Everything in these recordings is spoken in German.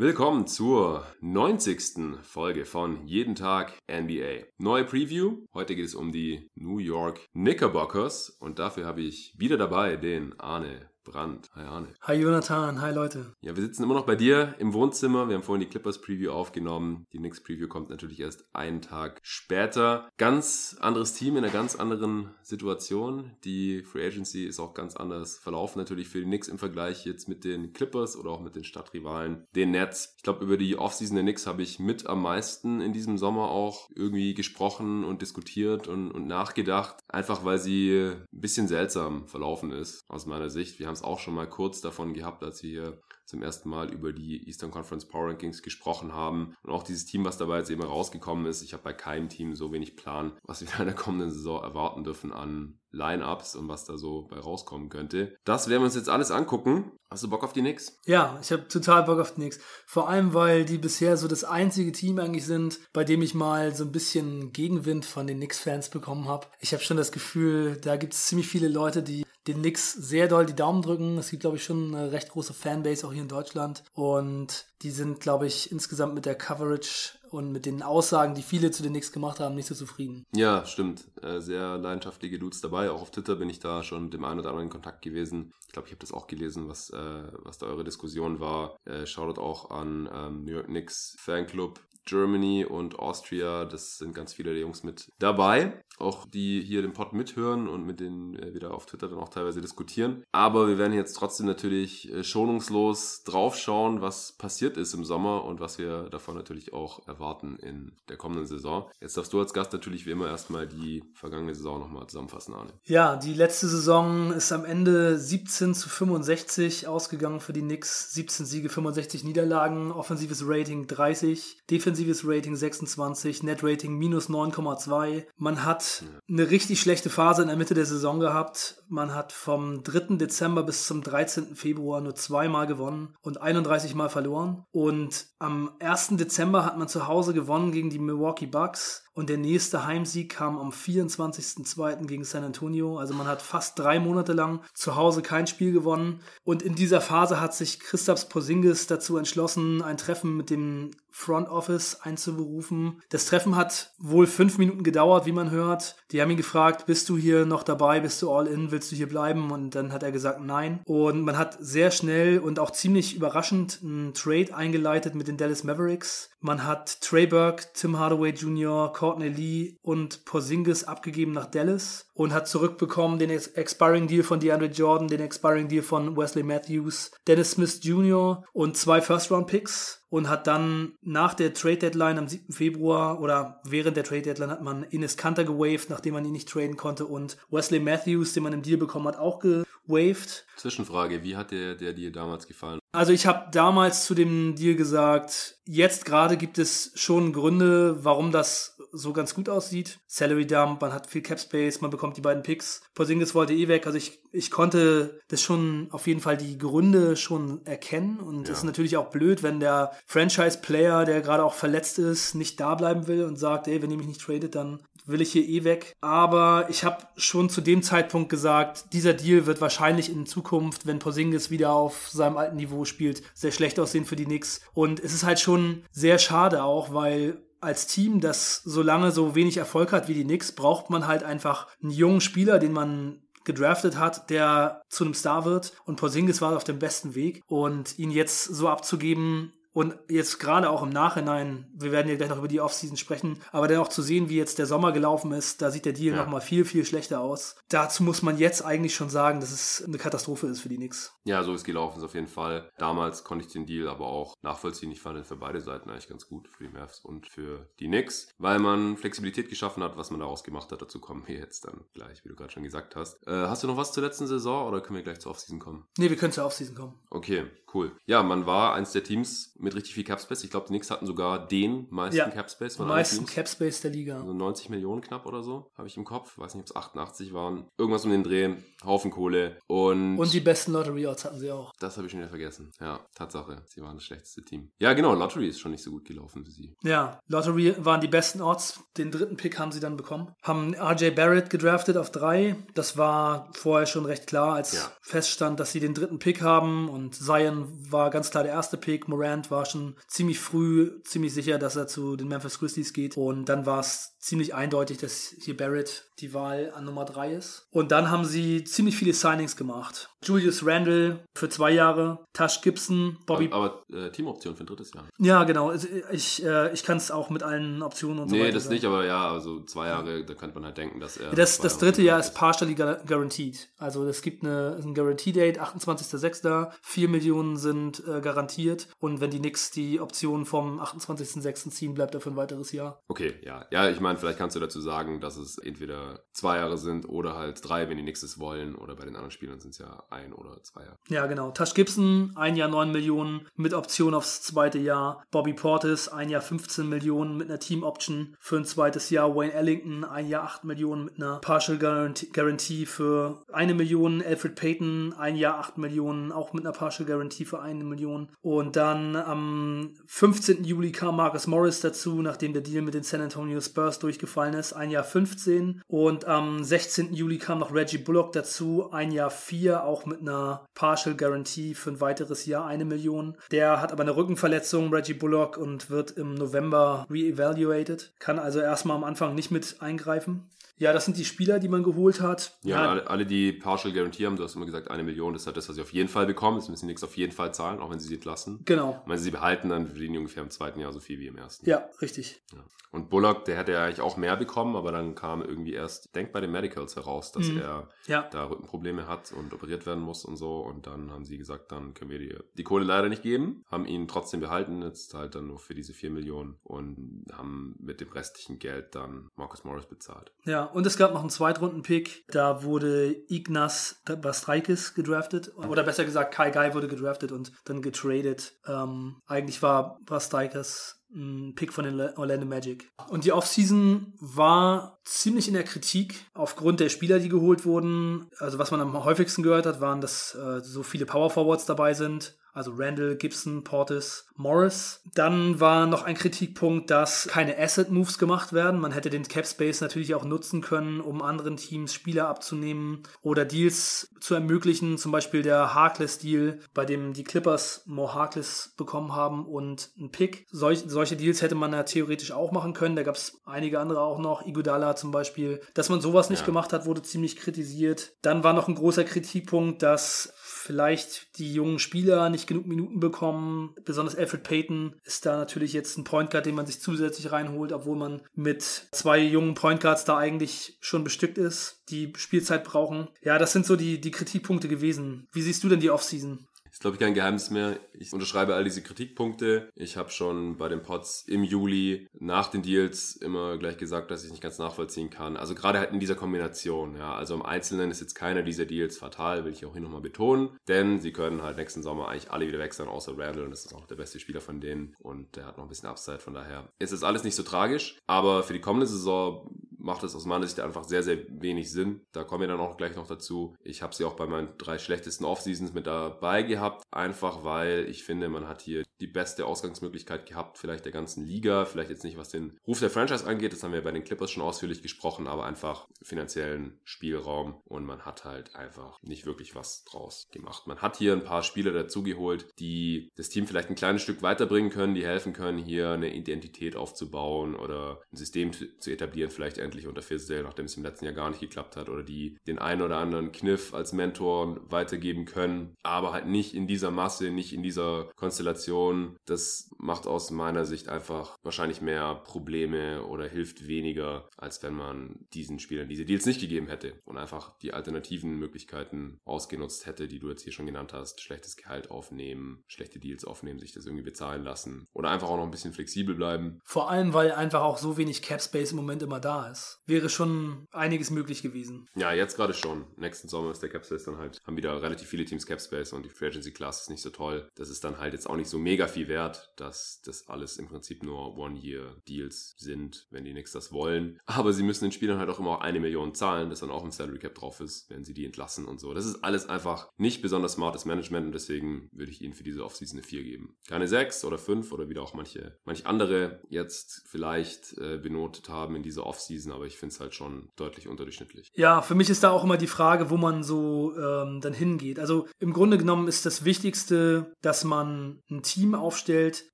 Willkommen zur 90. Folge von Jeden Tag NBA. Neue Preview. Heute geht es um die New York Knickerbockers und dafür habe ich wieder dabei den Arne Brand. Hi Arne. Hi Jonathan, hi Leute. Ja, wir sitzen immer noch bei dir im Wohnzimmer. Wir haben vorhin die Clippers Preview aufgenommen. Die Knicks Preview kommt natürlich erst einen Tag später. Ganz anderes Team in einer ganz anderen Situation. Die Free Agency ist auch ganz anders verlaufen natürlich für die Knicks im Vergleich jetzt mit den Clippers oder auch mit den Stadtrivalen, den Nets. Ich glaube, über die Offseason der Knicks habe ich mit am meisten in diesem Sommer auch irgendwie gesprochen und diskutiert und, und nachgedacht. Einfach weil sie ein bisschen seltsam verlaufen ist aus meiner Sicht. Wir haben es auch schon mal kurz davon gehabt, als wir hier zum ersten Mal über die Eastern Conference Power Rankings gesprochen haben. Und auch dieses Team, was dabei jetzt eben rausgekommen ist. Ich habe bei keinem Team so wenig Plan, was wir in der kommenden Saison erwarten dürfen an Line-Ups und was da so bei rauskommen könnte. Das werden wir uns jetzt alles angucken. Hast du Bock auf die Knicks? Ja, ich habe total Bock auf die Knicks. Vor allem, weil die bisher so das einzige Team eigentlich sind, bei dem ich mal so ein bisschen Gegenwind von den Knicks-Fans bekommen habe. Ich habe schon das Gefühl, da gibt es ziemlich viele Leute, die den Knicks sehr doll die Daumen drücken. Es gibt, glaube ich, schon eine recht große Fanbase auch hier in Deutschland. Und die sind, glaube ich, insgesamt mit der Coverage und mit den Aussagen, die viele zu den Knicks gemacht haben, nicht so zufrieden. Ja, stimmt. Äh, sehr leidenschaftliche Dudes dabei. Auch auf Twitter bin ich da schon mit dem einen oder anderen in Kontakt gewesen. Ich glaube, ich habe das auch gelesen, was, äh, was da eure Diskussion war. Äh, Shoutout auch an ähm, New York Knicks Fanclub Germany und Austria. Das sind ganz viele der Jungs mit dabei. Auch die hier den Pod mithören und mit denen wir wieder auf Twitter dann auch teilweise diskutieren. Aber wir werden jetzt trotzdem natürlich äh, schonungslos draufschauen, was passiert ist im Sommer und was wir davon natürlich auch erwarten in der kommenden Saison. Jetzt darfst du als Gast natürlich wie immer erstmal die vergangene Saison nochmal zusammenfassen, Arne. Ja, die letzte Saison ist am Ende 17 zu 65 ausgegangen für die Knicks. 17 Siege, 65 Niederlagen, offensives Rating 30, defensives defensives Rating 26, Net Rating minus 9,2. Man hat eine richtig schlechte Phase in der Mitte der Saison gehabt. Man hat vom 3. Dezember bis zum 13. Februar nur zweimal gewonnen und 31 Mal verloren. Und am 1. Dezember hat man zu Hause gewonnen gegen die Milwaukee Bucks und der nächste Heimsieg kam am 24.02. gegen San Antonio. Also man hat fast drei Monate lang zu Hause kein Spiel gewonnen. Und in dieser Phase hat sich Christaps Porzingis dazu entschlossen, ein Treffen mit dem Front Office einzuberufen. Das Treffen hat wohl fünf Minuten gedauert, wie man hört. Die haben ihn gefragt, bist du hier noch dabei, bist du all in, willst du hier bleiben? Und dann hat er gesagt, nein. Und man hat sehr schnell und auch ziemlich überraschend einen Trade eingeleitet mit den Dallas Mavericks. Man hat Trey Burke, Tim Hardaway Jr., Courtney Lee und Porzingis abgegeben nach Dallas und hat zurückbekommen den Expiring Deal von DeAndre Jordan, den Expiring Deal von Wesley Matthews, Dennis Smith Jr. und zwei First Round Picks und hat dann nach der Trade Deadline am 7. Februar oder während der Trade Deadline hat man Ines Kanter gewaved, nachdem man ihn nicht traden konnte und Wesley Matthews, den man im Deal bekommen hat, auch gewaved. Zwischenfrage, wie hat der, der Deal damals gefallen? Also ich habe damals zu dem Deal gesagt, jetzt gerade gibt es schon Gründe, warum das so ganz gut aussieht. Salary Dump, man hat viel Cap Space, man bekommt die beiden Picks. Porzingis wollte eh weg, also ich, ich konnte das schon auf jeden Fall die Gründe schon erkennen und es ja. ist natürlich auch blöd, wenn der Franchise-Player, der gerade auch verletzt ist, nicht da bleiben will und sagt, ey, wenn ihr mich nicht tradet, dann will ich hier eh weg. Aber ich habe schon zu dem Zeitpunkt gesagt, dieser Deal wird wahrscheinlich in Zukunft, wenn Porzingis wieder auf seinem alten Niveau spielt, sehr schlecht aussehen für die Knicks. Und es ist halt schon sehr schade auch, weil als Team, das so lange so wenig Erfolg hat wie die Knicks, braucht man halt einfach einen jungen Spieler, den man gedraftet hat, der zu einem Star wird. Und Porzingis war auf dem besten Weg. Und ihn jetzt so abzugeben, und jetzt gerade auch im Nachhinein, wir werden ja gleich noch über die Offseason sprechen, aber dann auch zu sehen, wie jetzt der Sommer gelaufen ist, da sieht der Deal ja. nochmal viel, viel schlechter aus. Dazu muss man jetzt eigentlich schon sagen, dass es eine Katastrophe ist für die Knicks. Ja, so ist gelaufen ist auf jeden Fall. Damals konnte ich den Deal aber auch nachvollziehen. Ich fand ihn für beide Seiten eigentlich ganz gut, für die Mavs und für die Knicks, weil man Flexibilität geschaffen hat, was man daraus gemacht hat. Dazu kommen wir jetzt dann gleich, wie du gerade schon gesagt hast. Äh, hast du noch was zur letzten Saison oder können wir gleich zur Offseason kommen? Nee, wir können zur Offseason kommen. Okay, cool. Ja, man war eins der Teams mit richtig viel Capspace. Ich glaube, die Knicks hatten sogar den meisten ja, Capspace von meisten Capspace der Liga. Also 90 Millionen knapp oder so, habe ich im Kopf. Weiß nicht, ob es 88 waren. Irgendwas um den Dreh. Haufen Kohle. Und, und die besten Lottery Odds hatten sie auch. Das habe ich schon wieder vergessen. Ja, Tatsache. Sie waren das schlechteste Team. Ja, genau. Lottery ist schon nicht so gut gelaufen für sie. Ja, Lottery waren die besten Odds. Den dritten Pick haben sie dann bekommen. Haben RJ Barrett gedraftet auf drei. Das war vorher schon recht klar, als ja. feststand, dass sie den dritten Pick haben. Und Zion war ganz klar der erste Pick. Morant war schon ziemlich früh ziemlich sicher, dass er zu den Memphis Grizzlies geht. Und dann war es ziemlich eindeutig, dass hier Barrett die Wahl an Nummer 3 ist. Und dann haben sie ziemlich viele Signings gemacht. Julius Randle für zwei Jahre, Tash Gibson, Bobby. Aber, aber äh, Teamoption für ein drittes Jahr. Ja, genau. Also, Ich, äh, ich kann es auch mit allen Optionen und so Nee, weiter. das sagen. nicht, aber ja, also zwei Jahre, da könnte man halt denken, dass er. Das, das dritte Jahr ist. partially gu- guaranteed. Also es gibt eine, ein Guarantee-Date, 28.06. 4 Millionen sind äh, garantiert. Und wenn die Knicks die Option vom 28.06. ziehen, bleibt er für ein weiteres Jahr. Okay, ja. Ja, ich meine, vielleicht kannst du dazu sagen, dass es entweder zwei Jahre sind oder halt drei, wenn die nächstes wollen. Oder bei den anderen Spielern sind es ja ein oder zwei Jahre. Ja, genau. Tash Gibson, ein Jahr 9 Millionen mit Option aufs zweite Jahr. Bobby Portis, ein Jahr 15 Millionen mit einer Team-Option für ein zweites Jahr. Wayne Ellington, ein Jahr 8 Millionen mit einer Partial Guarantee für eine Million. Alfred Payton, ein Jahr 8 Millionen, auch mit einer Partial Guarantee für eine Million. Und dann am 15. Juli kam Marcus Morris dazu, nachdem der Deal mit den San Antonio Spurs durchgefallen ist. Ein Jahr 15. Und am 16. Juli kam noch Reggie Bullock dazu, ein Jahr 4, auch mit einer Partial Guarantee für ein weiteres Jahr, eine Million. Der hat aber eine Rückenverletzung, Reggie Bullock, und wird im November re-evaluated. Kann also erstmal am Anfang nicht mit eingreifen. Ja, das sind die Spieler, die man geholt hat. Ja, Alle, alle, die Partial Guarantee haben, du hast immer gesagt, eine Million, das ist halt das, was sie auf jeden Fall bekommen. Das müssen die nichts auf jeden Fall zahlen, auch wenn sie sie entlassen. Genau. Und wenn sie sie behalten, dann verdienen die ungefähr im zweiten Jahr so viel wie im ersten. Ja, richtig. Ja. Und Bullock, der hätte ja eigentlich auch mehr bekommen, aber dann kam irgendwie erst, denk bei den Medicals heraus, dass Mhm. er Ja. da Rückenprobleme hat und operiert werden muss und so. Und dann haben sie gesagt, dann können wir dir die Kohle leider nicht geben, haben ihn trotzdem behalten, jetzt halt dann nur für diese 4 Millionen und haben mit dem restlichen Geld dann Marcus Morris bezahlt. Ja, und es gab noch einen Zweitrunden-Pick. Da wurde Ignas Bastraikis gedraftet. Oder besser gesagt, Kai Guy wurde gedraftet und dann getradet. Ähm, eigentlich war Bastraikis ein Pick von den Orlando Magic. Und die Offseason war ziemlich in der Kritik aufgrund der Spieler, die geholt wurden. Also was man am häufigsten gehört hat, waren, dass äh, so viele Power Forwards dabei sind. Also Randall, Gibson, Portis, Morris. Dann war noch ein Kritikpunkt, dass keine Asset-Moves gemacht werden. Man hätte den Cap Space natürlich auch nutzen können, um anderen Teams Spieler abzunehmen oder Deals zu ermöglichen. Zum Beispiel der Harkless-Deal, bei dem die Clippers Mo Harkless bekommen haben und ein Pick. Solch, solche Deals hätte man ja theoretisch auch machen können. Da gab es einige andere auch noch, Iguodala zum Beispiel. Dass man sowas nicht Ja. gemacht hat, wurde ziemlich kritisiert. Dann war noch ein großer Kritikpunkt, dass vielleicht die jungen Spieler nicht genug Minuten bekommen. Besonders Alfred Payton ist da natürlich jetzt ein Point Guard, den man sich zusätzlich reinholt, obwohl man mit zwei jungen Point Guards da eigentlich schon bestückt ist, die Spielzeit brauchen. Ja, das sind so die, die Kritikpunkte gewesen. Wie siehst du denn die Offseason? Ist, glaube ich, kein Geheimnis mehr. Ich unterschreibe all diese Kritikpunkte. Ich habe schon bei den Pods im Juli nach den Deals immer gleich gesagt, dass ich nicht ganz nachvollziehen kann. Also gerade halt in dieser Kombination. Ja, also im Einzelnen ist jetzt keiner dieser Deals fatal, will ich auch hier nochmal betonen. Denn sie können halt nächsten Sommer eigentlich alle wieder weg sein, außer Randall. Und das ist auch der beste Spieler von denen. Und der hat noch ein bisschen Upside. Von daher ist es alles nicht so tragisch. Aber für die kommende Saison macht es aus meiner Sicht einfach sehr, sehr wenig Sinn. Da kommen wir dann auch gleich noch dazu. Ich habe sie auch bei meinen drei schlechtesten Off-Seasons mit dabei gehabt, einfach weil ich finde, man hat hier die beste Ausgangsmöglichkeit gehabt, vielleicht der ganzen Liga, vielleicht jetzt nicht, was den Ruf der Franchise angeht, das haben wir bei den Clippers schon ausführlich gesprochen, aber einfach finanziellen Spielraum und man hat halt einfach nicht wirklich was draus gemacht. Man hat hier ein paar Spieler dazugeholt, die das Team vielleicht ein kleines Stück weiterbringen können, die helfen können, hier eine Identität aufzubauen oder ein System zu etablieren, vielleicht endlich unter Fizdale, nachdem es im letzten Jahr gar nicht geklappt hat, oder die den einen oder anderen Kniff als Mentor weitergeben können, aber halt nicht in dieser Masse, nicht in dieser Konstellation. Das macht aus meiner Sicht einfach wahrscheinlich mehr Probleme oder hilft weniger, als wenn man diesen Spielern diese Deals nicht gegeben hätte und einfach die alternativen Möglichkeiten ausgenutzt hätte, die du jetzt hier schon genannt hast. Schlechtes Gehalt aufnehmen, schlechte Deals aufnehmen, sich das irgendwie bezahlen lassen oder einfach auch noch ein bisschen flexibel bleiben. Vor allem, weil einfach auch so wenig Cap Space im Moment immer da ist. Wäre schon einiges möglich gewesen. Ja, jetzt gerade schon. Nächsten Sommer ist der Cap Space dann halt, haben wieder relativ viele Teams Cap Space und die Free Agency Class ist nicht so toll. Das ist dann halt jetzt auch nicht so mega viel wert, dass das alles im Prinzip nur One-Year-Deals sind, wenn die Knicks das wollen. Aber sie müssen den Spielern halt auch immer eine Million zahlen, das dann auch im Salary Cap drauf ist, wenn sie die entlassen und so. Das ist alles einfach nicht besonders smartes Management und deswegen würde ich ihnen für diese Offseason eine 4 geben. Keine 6 oder 5 oder wieder auch manche, manche andere jetzt vielleicht äh, benotet haben in dieser Offseason Offseason, aber ich finde es halt schon deutlich unterdurchschnittlich. Ja, für mich ist da auch immer die Frage, wo man so ähm, dann hingeht. Also im Grunde genommen ist das Wichtigste, dass man ein Team aufstellt,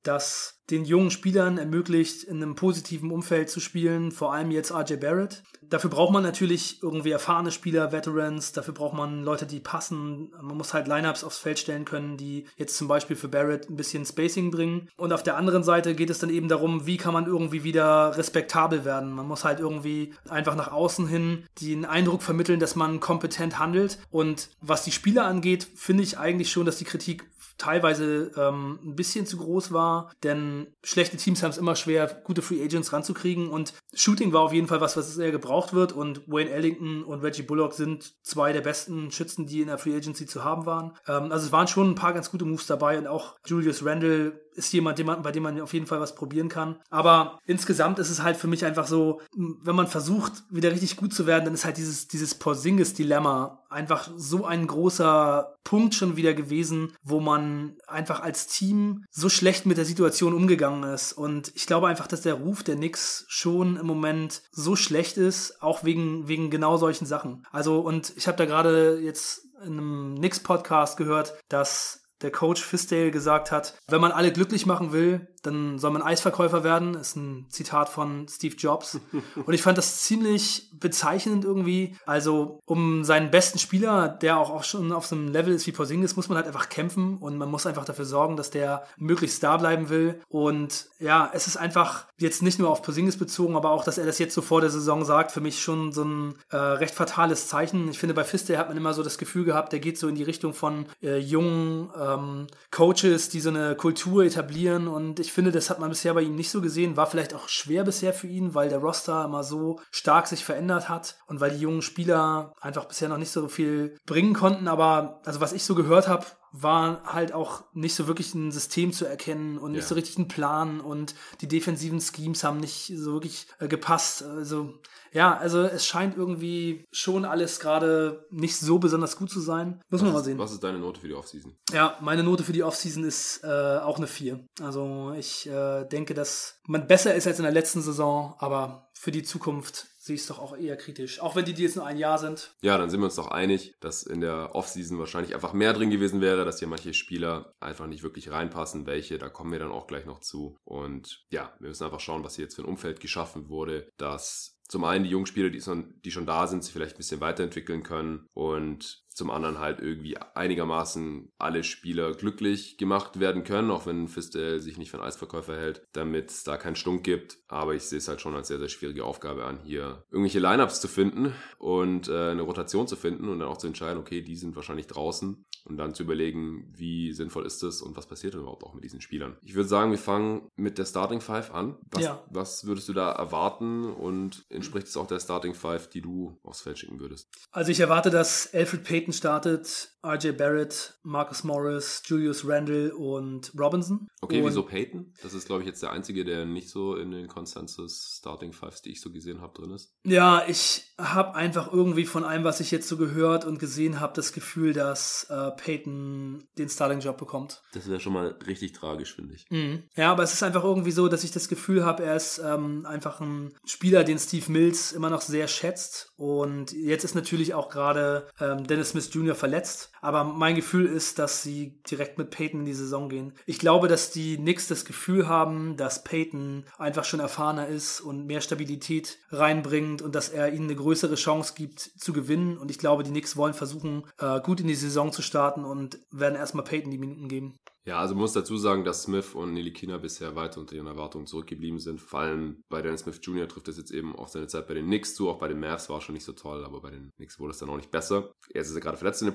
das den jungen Spielern ermöglicht, in einem positiven Umfeld zu spielen, vor allem jetzt RJ Barrett. Dafür braucht man natürlich irgendwie erfahrene Spieler, Veterans, dafür braucht man Leute, die passen. Man muss halt Lineups aufs Feld stellen können, die jetzt zum Beispiel für Barrett ein bisschen Spacing bringen. Und auf der anderen Seite geht es dann eben darum, wie kann man irgendwie wieder respektabel werden. Man muss halt irgendwie einfach nach außen hin den Eindruck vermitteln, dass man kompetent handelt. Und was die Spieler angeht, finde ich eigentlich schon, dass die Kritik teilweise ähm, ein bisschen zu groß war, denn schlechte Teams haben es immer schwer, gute Free Agents ranzukriegen und Shooting war auf jeden Fall was, was sehr gebraucht wird und Wayne Ellington und Reggie Bullock sind zwei der besten Schützen, die in der Free Agency zu haben waren. Ähm, also es waren schon ein paar ganz gute Moves dabei und auch Julius Randle ist jemand, bei dem man auf jeden Fall was probieren kann. Aber insgesamt ist es halt für mich einfach so, wenn man versucht, wieder richtig gut zu werden, dann ist halt dieses, dieses Porzingis-Dilemma einfach so ein großer Punkt schon wieder gewesen, wo man einfach als Team so schlecht mit der Situation umgegangen ist. Und ich glaube einfach, dass der Ruf der Knicks schon im Moment so schlecht ist, auch wegen, wegen genau solchen Sachen. Also, und ich habe da gerade jetzt in einem Knicks-Podcast gehört, dass der Coach Fisdale gesagt hat, wenn man alle glücklich machen will, dann soll man Eisverkäufer werden. Ist ein Zitat von Steve Jobs. Und ich fand das ziemlich bezeichnend irgendwie. Also, um seinen besten Spieler, der auch, auch schon auf so einem Level ist wie Porzingis, muss man halt einfach kämpfen und man muss einfach dafür sorgen, dass der möglichst da bleiben will. Und ja, es ist einfach jetzt nicht nur auf Porzingis bezogen, aber auch, dass er das jetzt so vor der Saison sagt, für mich schon so ein äh, recht fatales Zeichen. Ich finde, bei Fisdale hat man immer so das Gefühl gehabt, der geht so in die Richtung von äh, jungen ähm, Coaches, die so eine Kultur etablieren und ich finde, das hat man bisher bei ihm nicht so gesehen. War vielleicht auch schwer bisher für ihn, weil der Roster immer so stark sich verändert hat und weil die jungen Spieler einfach bisher noch nicht so viel bringen konnten. Aber also was ich so gehört habe, war halt auch nicht so wirklich ein System zu erkennen und nicht ja. so richtig ein Plan und die defensiven Schemes haben nicht so wirklich äh, gepasst. Also ja, also es scheint irgendwie schon alles gerade nicht so besonders gut zu sein. Muss man mal sehen. Was ist deine Note für die Offseason? Ja, meine Note für die Offseason ist äh, auch eine 4. Also ich äh, denke, dass man besser ist als in der letzten Saison, aber für die Zukunft sehe ich es doch auch eher kritisch. Auch wenn die, die jetzt nur ein Jahr sind. Ja, dann sind wir uns doch einig, dass in der Offseason wahrscheinlich einfach mehr drin gewesen wäre, dass hier manche Spieler einfach nicht wirklich reinpassen. Welche, da kommen wir dann auch gleich noch zu. Und ja, wir müssen einfach schauen, was hier jetzt für ein Umfeld geschaffen wurde, dass zum einen die jungen Spieler, die schon, die schon da sind, sich vielleicht ein bisschen weiterentwickeln können und zum anderen halt irgendwie einigermaßen alle Spieler glücklich gemacht werden können, auch wenn Fistel sich nicht für einen Eisverkäufer hält, damit es da keinen Stunk gibt. Aber ich sehe es halt schon als sehr, sehr schwierige Aufgabe an, hier irgendwelche Lineups zu finden und äh, eine Rotation zu finden und dann auch zu entscheiden, okay, die sind wahrscheinlich draußen und dann zu überlegen, wie sinnvoll ist das und was passiert überhaupt auch mit diesen Spielern. Ich würde sagen, wir fangen mit der Starting Five an. Was, ja. was würdest du da erwarten und entspricht es auch der Starting Five, die du aufs Feld schicken würdest? Also ich erwarte, dass Alfred Payton Peyton startet, RJ Barrett, Marcus Morris, Julius Randle und Robinson. Okay, und wieso Peyton? Das ist, glaube ich, jetzt der einzige, der nicht so in den Consensus Starting Fives, die ich so gesehen habe, drin ist. Ja, ich habe einfach irgendwie von allem, was ich jetzt so gehört und gesehen habe, das Gefühl, dass äh, Peyton den Starting-Job bekommt. Das wäre schon mal richtig tragisch, finde ich. Mhm. Ja, aber es ist einfach irgendwie so, dass ich das Gefühl habe, er ist ähm, einfach ein Spieler, den Steve Mills immer noch sehr schätzt. Und jetzt ist natürlich auch gerade ähm, Dennis Smith Jr. verletzt. Aber mein Gefühl ist, dass sie direkt mit Peyton in die Saison gehen. Ich glaube, dass die Knicks das Gefühl haben, dass Peyton einfach schon erfahrener ist und mehr Stabilität reinbringt und dass er ihnen eine größere Chance gibt zu gewinnen. Und ich glaube, die Knicks wollen versuchen, äh, gut in die Saison zu starten und werden erstmal Peyton die Minuten geben. Ja, also man muss dazu sagen, dass Smith und Nilikina bisher weiter unter ihren Erwartungen zurückgeblieben sind. Vor allem bei Dennis Smith Jr. trifft das jetzt eben auf seine Zeit bei den Knicks zu. Auch bei den Mavs war es schon nicht so toll, aber bei den Knicks wurde es dann auch nicht besser. Er ist ja gerade verletzt in der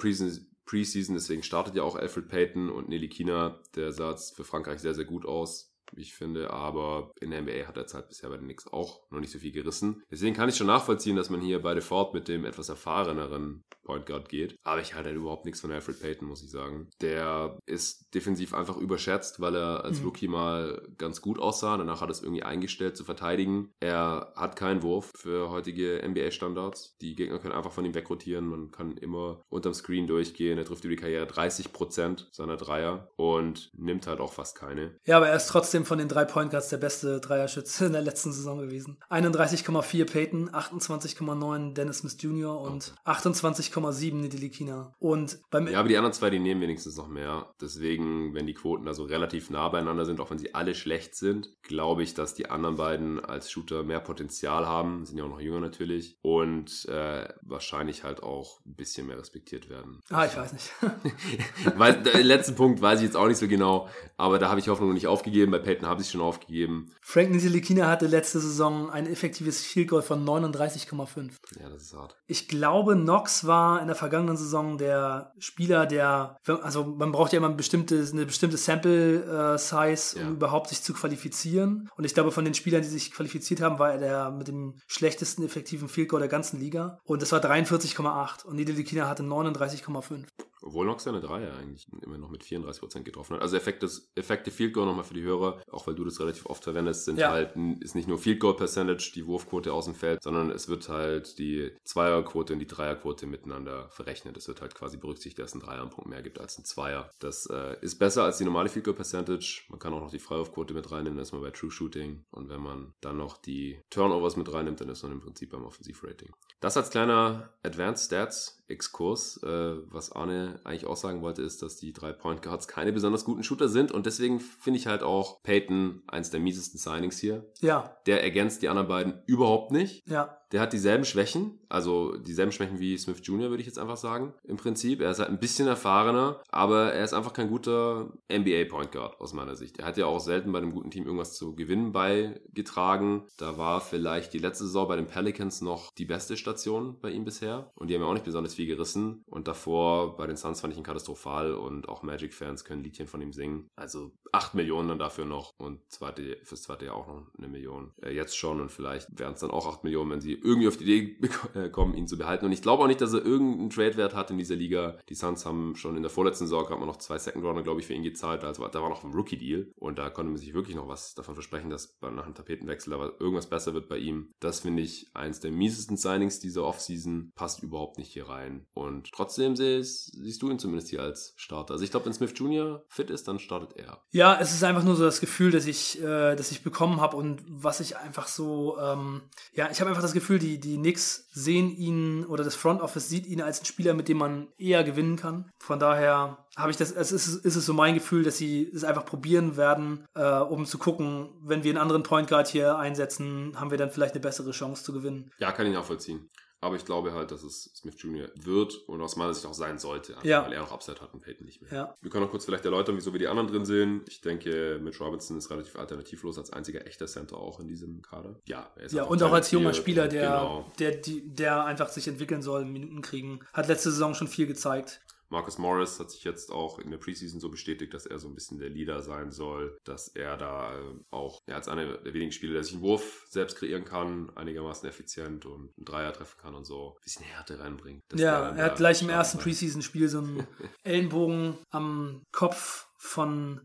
Preseason, deswegen startet ja auch Alfred Payton und Nilikina. Der sah jetzt für Frankreich sehr, sehr gut aus ich finde, aber in der NBA hat er jetzt halt bisher bei den Knicks auch noch nicht so viel gerissen. Deswegen kann ich schon nachvollziehen, dass man hier beide fort mit dem etwas erfahreneren Point Guard geht. Aber ich halte halt überhaupt nichts von Alfred Payton, muss ich sagen. Der ist defensiv einfach überschätzt, weil er als mhm. Rookie mal ganz gut aussah. Danach hat er es irgendwie eingestellt zu verteidigen. Er hat keinen Wurf für heutige NBA-Standards. Die Gegner können einfach von ihm wegrotieren. Man kann immer unterm Screen durchgehen. Er trifft über die Karriere 30% seiner Dreier und nimmt halt auch fast keine. Ja, aber er ist trotzdem von den drei Point Guards der beste Dreierschütze in der letzten Saison gewesen. 31,4 Peyton, 28,9 Dennis Smith Jr. und oh. 28,7 Nidilikina. Und beim ja, aber die anderen zwei, die nehmen wenigstens noch mehr. Deswegen, wenn die Quoten da so relativ nah beieinander sind, auch wenn sie alle schlecht sind, glaube ich, dass die anderen beiden als Shooter mehr Potenzial haben. Sind ja auch noch jünger natürlich. Und äh, wahrscheinlich halt auch ein bisschen mehr respektiert werden. Ah, ich weiß nicht. Weil, der letzte Punkt weiß ich jetzt auch nicht so genau, aber da habe ich Hoffnung noch nicht aufgegeben. Bei Peyton habe ich schon aufgegeben. Frank Nitilikina hatte letzte Saison ein effektives Field Goal von 39,5. Ja, das ist hart. Ich glaube, Knox war in der vergangenen Saison der Spieler, der, also man braucht ja immer ein bestimmtes, eine bestimmte Sample-Size, äh, um ja. überhaupt sich zu qualifizieren. Und ich glaube, von den Spielern, die sich qualifiziert haben, war er der mit dem schlechtesten effektiven Field Goal der ganzen Liga. Und das war 43,8 und Nidelikina hatte 39,5. Obwohl Nox seine Dreier eigentlich immer noch mit 34% getroffen hat. Also Effektes, Effekte Field Goal nochmal für die Hörer, auch weil du das relativ oft verwendest, sind ja. halt, ist nicht nur Field Goal Percentage, die Wurfquote aus dem Feld, sondern es wird halt die Zweierquote und die Dreierquote miteinander verrechnet. Es wird halt quasi berücksichtigt, dass ein Dreier einen Punkt mehr gibt als ein Zweier. Das äh, ist besser als die normale Field Goal Percentage. Man kann auch noch die Freiwurfquote mit reinnehmen, dann ist man bei True Shooting. Und wenn man dann noch die Turnovers mit reinnimmt, dann ist man im Prinzip beim Offensivrating. Das als kleiner Advanced Stats Exkurs. Äh, was Arne eigentlich auch sagen wollte, ist, dass die drei Point Guards keine besonders guten Shooter sind und deswegen finde ich halt auch Peyton eins der miesesten Signings hier. Ja. Der ergänzt die anderen beiden überhaupt nicht. Ja. Der hat dieselben Schwächen, also dieselben Schwächen wie Smith Jr., würde ich jetzt einfach sagen, im Prinzip. Er ist halt ein bisschen erfahrener, aber er ist einfach kein guter NBA-Point Guard aus meiner Sicht. Er hat ja auch selten bei einem guten Team irgendwas zu gewinnen beigetragen. Da war vielleicht die letzte Saison bei den Pelicans noch die beste Station bei ihm bisher und die haben ja auch nicht besonders viel gerissen. Und davor bei den Suns fand ich ihn katastrophal und auch Magic-Fans können Liedchen von ihm singen. Also 8 Millionen dann dafür noch und zweite, fürs zweite Jahr auch noch eine Million. Äh, jetzt schon und vielleicht wären es dann auch 8 Millionen, wenn sie irgendwie auf die Idee äh, kommen, ihn zu behalten. Und ich glaube auch nicht, dass er irgendeinen Trade-Wert hat in dieser Liga. Die Suns haben schon in der vorletzten Saison gerade mal noch zwei Second-Runner, glaube ich, für ihn gezahlt. Also da war noch ein Rookie-Deal. Und da konnte man sich wirklich noch was davon versprechen, dass nach einem Tapetenwechsel aber irgendwas besser wird bei ihm. Das finde ich eins der miesesten Signings dieser Offseason. Passt überhaupt nicht hier rein. Und trotzdem siehst, siehst du ihn zumindest hier als Starter. Also ich glaube, wenn Smith Jr. fit ist, dann startet er. Ja, es ist einfach nur so das Gefühl, dass ich, äh, dass ich bekommen habe und was ich einfach so, ähm, ja, ich habe einfach das Gefühl, Gefühl, die, die Knicks sehen ihn oder das Front Office sieht ihn als einen Spieler, mit dem man eher gewinnen kann. Von daher habe ich das, es ist, ist es so mein Gefühl, dass sie es einfach probieren werden, äh, um zu gucken, wenn wir einen anderen Point Guard hier einsetzen, haben wir dann vielleicht eine bessere Chance zu gewinnen. Ja, kann ich nachvollziehen. Aber ich glaube halt, dass es Smith Jr. wird und aus meiner Sicht auch sein sollte, ja. weil er noch Upside hat und Peyton nicht mehr. Ja. Wir können auch kurz vielleicht erläutern, wieso wir die anderen drin sehen. Ich denke, Mitch Robinson ist relativ alternativlos als einziger echter Center auch in diesem Kader. Ja, er ist ja und auch als junger Spieler, der, genau. der, der, der einfach sich entwickeln soll, Minuten kriegen. Hat letzte Saison schon viel gezeigt. Marcus Morris hat sich jetzt auch in der Preseason so bestätigt, dass er so ein bisschen der Leader sein soll, dass er da äh, auch ja, als einer der wenigen Spieler, der sich einen Wurf selbst kreieren kann, einigermaßen effizient und einen Dreier treffen kann und so ein bisschen Härte reinbringt. Ja, er hat gleich im ersten Preseason-Spiel so einen Ellenbogen am Kopf von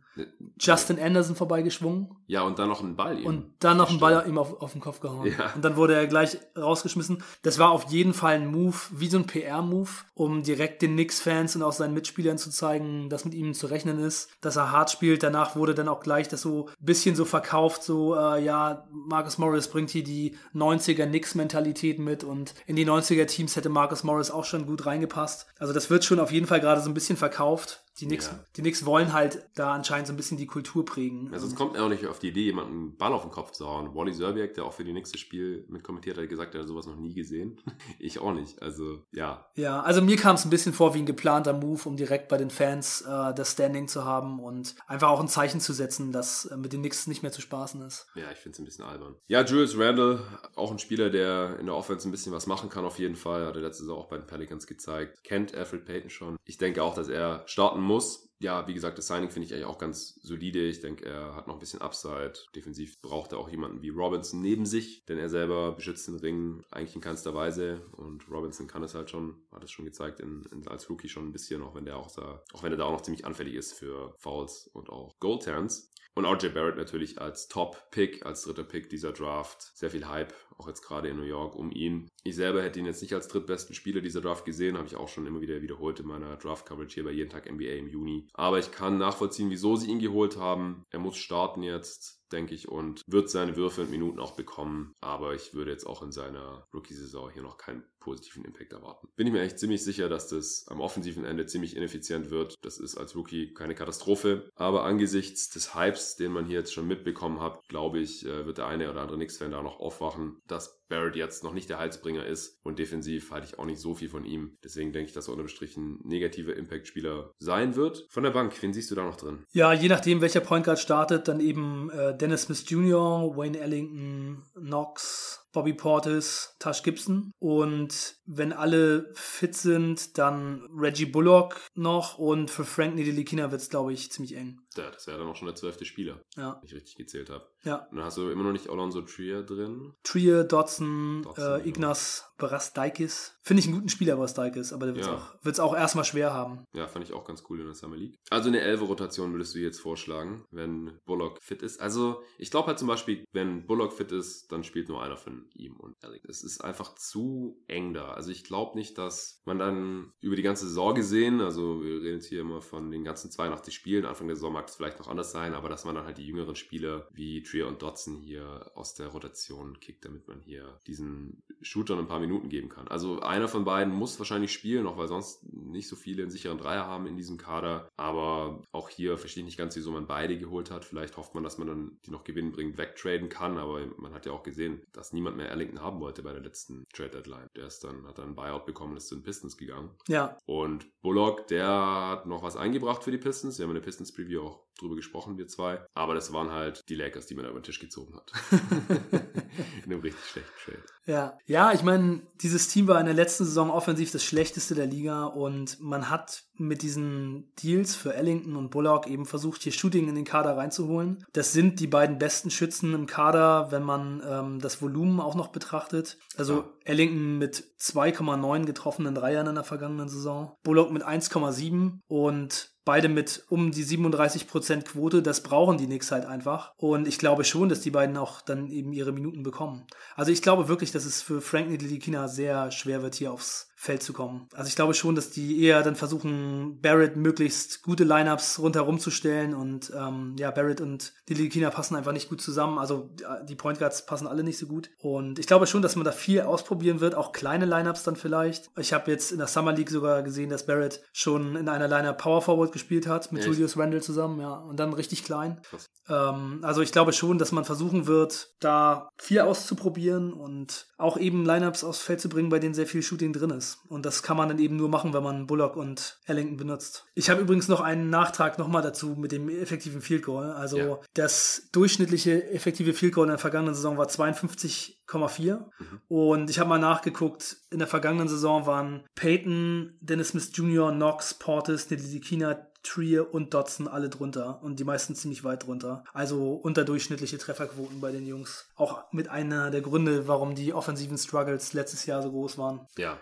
Justin Anderson vorbeigeschwungen. Ja, und dann noch einen Ball ihm. Und dann noch einen Ball ihm auf, auf den Kopf gehauen. Ja. Und dann wurde er gleich rausgeschmissen. Das war auf jeden Fall ein Move, wie so ein PR-Move, um direkt den Knicks-Fans und auch seinen Mitspielern zu zeigen, dass mit ihm zu rechnen ist, dass er hart spielt. Danach wurde dann auch gleich das so ein bisschen so verkauft, so, äh, ja, Marcus Morris bringt hier die 90er Knicks-Mentalität mit und in die 90er-Teams hätte Marcus Morris auch schon gut reingepasst. Also das wird schon auf jeden Fall gerade so ein bisschen verkauft. Die Knicks, ja. die Knicks wollen halt da anscheinend so ein bisschen die Kultur prägen. Also es kommt auch nicht auf die Idee, jemanden einen Ball auf den Kopf zu hauen. Wally Serbiak, der auch für die nächste Spiel mit kommentiert hat, gesagt, er hat sowas noch nie gesehen. ich auch nicht. Also, ja. Ja, also mir kam es ein bisschen vor wie ein geplanter Move, um direkt bei den Fans äh, das Standing zu haben und einfach auch ein Zeichen zu setzen, dass äh, mit den Knicks nicht mehr zu spaßen ist. Ja, ich finde es ein bisschen albern. Ja, Julius Randle, auch ein Spieler, der in der Offense ein bisschen was machen kann auf jeden Fall. Hat er letztes Jahr auch bei den Pelicans gezeigt. Kennt Alfred Payton schon. Ich denke auch, dass er starten muss ja, wie gesagt, das Signing finde ich eigentlich auch ganz solide. Ich denke, er hat noch ein bisschen Upside. Defensiv braucht er auch jemanden wie Robinson neben sich, denn er selber beschützt den Ring eigentlich in keinster Weise. Und Robinson kann es halt schon, hat es schon gezeigt, in, in, als Rookie schon ein bisschen, auch wenn der auch da, auch wenn er da auch noch ziemlich anfällig ist für Fouls und auch Goalturns. Und RJ Barrett natürlich als Top-Pick, als dritter Pick dieser Draft. Sehr viel Hype, auch jetzt gerade in New York um ihn. Ich selber hätte ihn jetzt nicht als drittbesten Spieler dieser Draft gesehen, habe ich auch schon immer wieder wiederholt in meiner Draft-Coverage hier bei Jeden Tag NBA im Juni. Aber ich kann nachvollziehen, wieso sie ihn geholt haben. Er muss starten jetzt denke ich, und wird seine Würfe und Minuten auch bekommen. Aber ich würde jetzt auch in seiner Rookie-Saison hier noch keinen positiven Impact erwarten. Bin ich mir echt ziemlich sicher, dass das am offensiven Ende ziemlich ineffizient wird. Das ist als Rookie keine Katastrophe. Aber angesichts des Hypes, den man hier jetzt schon mitbekommen hat, glaube ich, äh, wird der eine oder andere Knicks-Fan da noch aufwachen, dass Barrett jetzt noch nicht der Heilsbringer ist und defensiv halte ich auch nicht so viel von ihm. Deswegen denke ich, dass er unterm Strich ein negativer Impact-Spieler sein wird. Von der Bank, wen siehst du da noch drin? Ja, je nachdem, welcher Point Guard startet, dann eben äh, Dennis Smith Jr., Wayne Ellington, Knox, Bobby Portis, Tash Gibson. Und wenn alle fit sind, dann Reggie Bullock noch. Und für Frank Nidelikina wird es, glaube ich, ziemlich eng. Ja, das wäre dann auch schon der zwölfte Spieler, ja. wenn ich richtig gezählt habe. Ja. Und dann hast du immer noch nicht Alonso Trier drin. Trier, Dotson, äh, Ignas Barasdaikis. Finde ich einen guten Spieler, Barasdaikis, aber der wird es Ja. auch, wird's auch erstmal schwer haben. Ja, fand ich auch ganz cool in der Summer League. Also eine Elfe-Rotation würdest du jetzt vorschlagen, wenn Bullock fit ist. Also ich glaube halt zum Beispiel, wenn Bullock fit ist, dann spielt nur einer von ihm und Eric. Es ist einfach zu eng da. Also ich glaube nicht, dass man dann über die ganze Saison gesehen, also wir reden jetzt hier immer von den ganzen 82 Spielen, Anfang der Saison es vielleicht noch anders sein, aber dass man dann halt die jüngeren Spieler wie Trier und Dotson hier aus der Rotation kickt, damit man hier diesen Shootern ein paar Minuten geben kann. Also einer von beiden muss wahrscheinlich spielen, auch weil sonst nicht so viele einen sicheren Dreier haben in diesem Kader. Aber auch hier verstehe ich nicht ganz, wieso man beide geholt hat. Vielleicht hofft man, dass man dann die noch gewinnbringend wegtraden kann, aber man hat ja auch gesehen, dass niemand mehr Ellington haben wollte bei der letzten Trade Deadline. Der ist dann, hat dann ein Buyout bekommen und ist zu den Pistons gegangen. Ja, Und Bullock, der hat noch was eingebracht für die Pistons. Wir haben in der Pistons Preview auch drüber gesprochen, wir zwei. Aber das waren halt die Lakers, die man da über den Tisch gezogen hat. in einem richtig schlechten Trade. Ja, ja, ich meine, dieses Team war in der letzten Saison offensiv das schlechteste der Liga und man hat mit diesen Deals für Ellington und Bullock eben versucht, hier Shooting in den Kader reinzuholen. Das sind die beiden besten Schützen im Kader, wenn man ähm, das Volumen auch noch betrachtet. Also Ja. Ellington mit 2,9 getroffenen Dreiern in der vergangenen Saison, Bullock mit 1,7 und beide mit um die 37% Quote. Das brauchen die Knicks halt einfach. Und ich glaube schon, dass die beiden auch dann eben ihre Minuten bekommen. Also ich glaube wirklich, dass es für Frank Ntilikina sehr schwer wird, hier aufs Feld zu kommen. Also ich glaube schon, dass die eher dann versuchen, Barrett möglichst gute Lineups rundherum zu stellen und ähm, ja, Barrett und Ntilikina passen einfach nicht gut zusammen. Also die Point Guards passen alle nicht so gut. Und ich glaube schon, dass man da viel ausprobieren wird, auch kleine Lineups dann vielleicht. Ich habe jetzt in der Summer League sogar gesehen, dass Barrett schon in einer Lineup Power Forward gespielt hat mit Echt? Julius Randle zusammen, ja, und dann richtig klein. Ähm, also ich glaube schon, dass man versuchen wird, da viel auszuprobieren und auch eben Lineups aufs Feld zu bringen, bei denen sehr viel Shooting drin ist. Und das kann man dann eben nur machen, wenn man Bullock und Ellington benutzt. Ich habe übrigens noch einen Nachtrag nochmal dazu mit dem effektiven Field Goal. Also Ja. das durchschnittliche effektive Field Goal in der vergangenen Saison war 52,4. Und ich habe mal nachgeguckt, in der vergangenen Saison waren Peyton, Dennis Smith Jr., Knox, Portis, Nedikina, Trier und Dodson alle drunter und die meisten ziemlich weit drunter. Also unterdurchschnittliche Trefferquoten bei den Jungs. Auch mit einer der Gründe, warum die offensiven Struggles letztes Jahr so groß waren. Ja.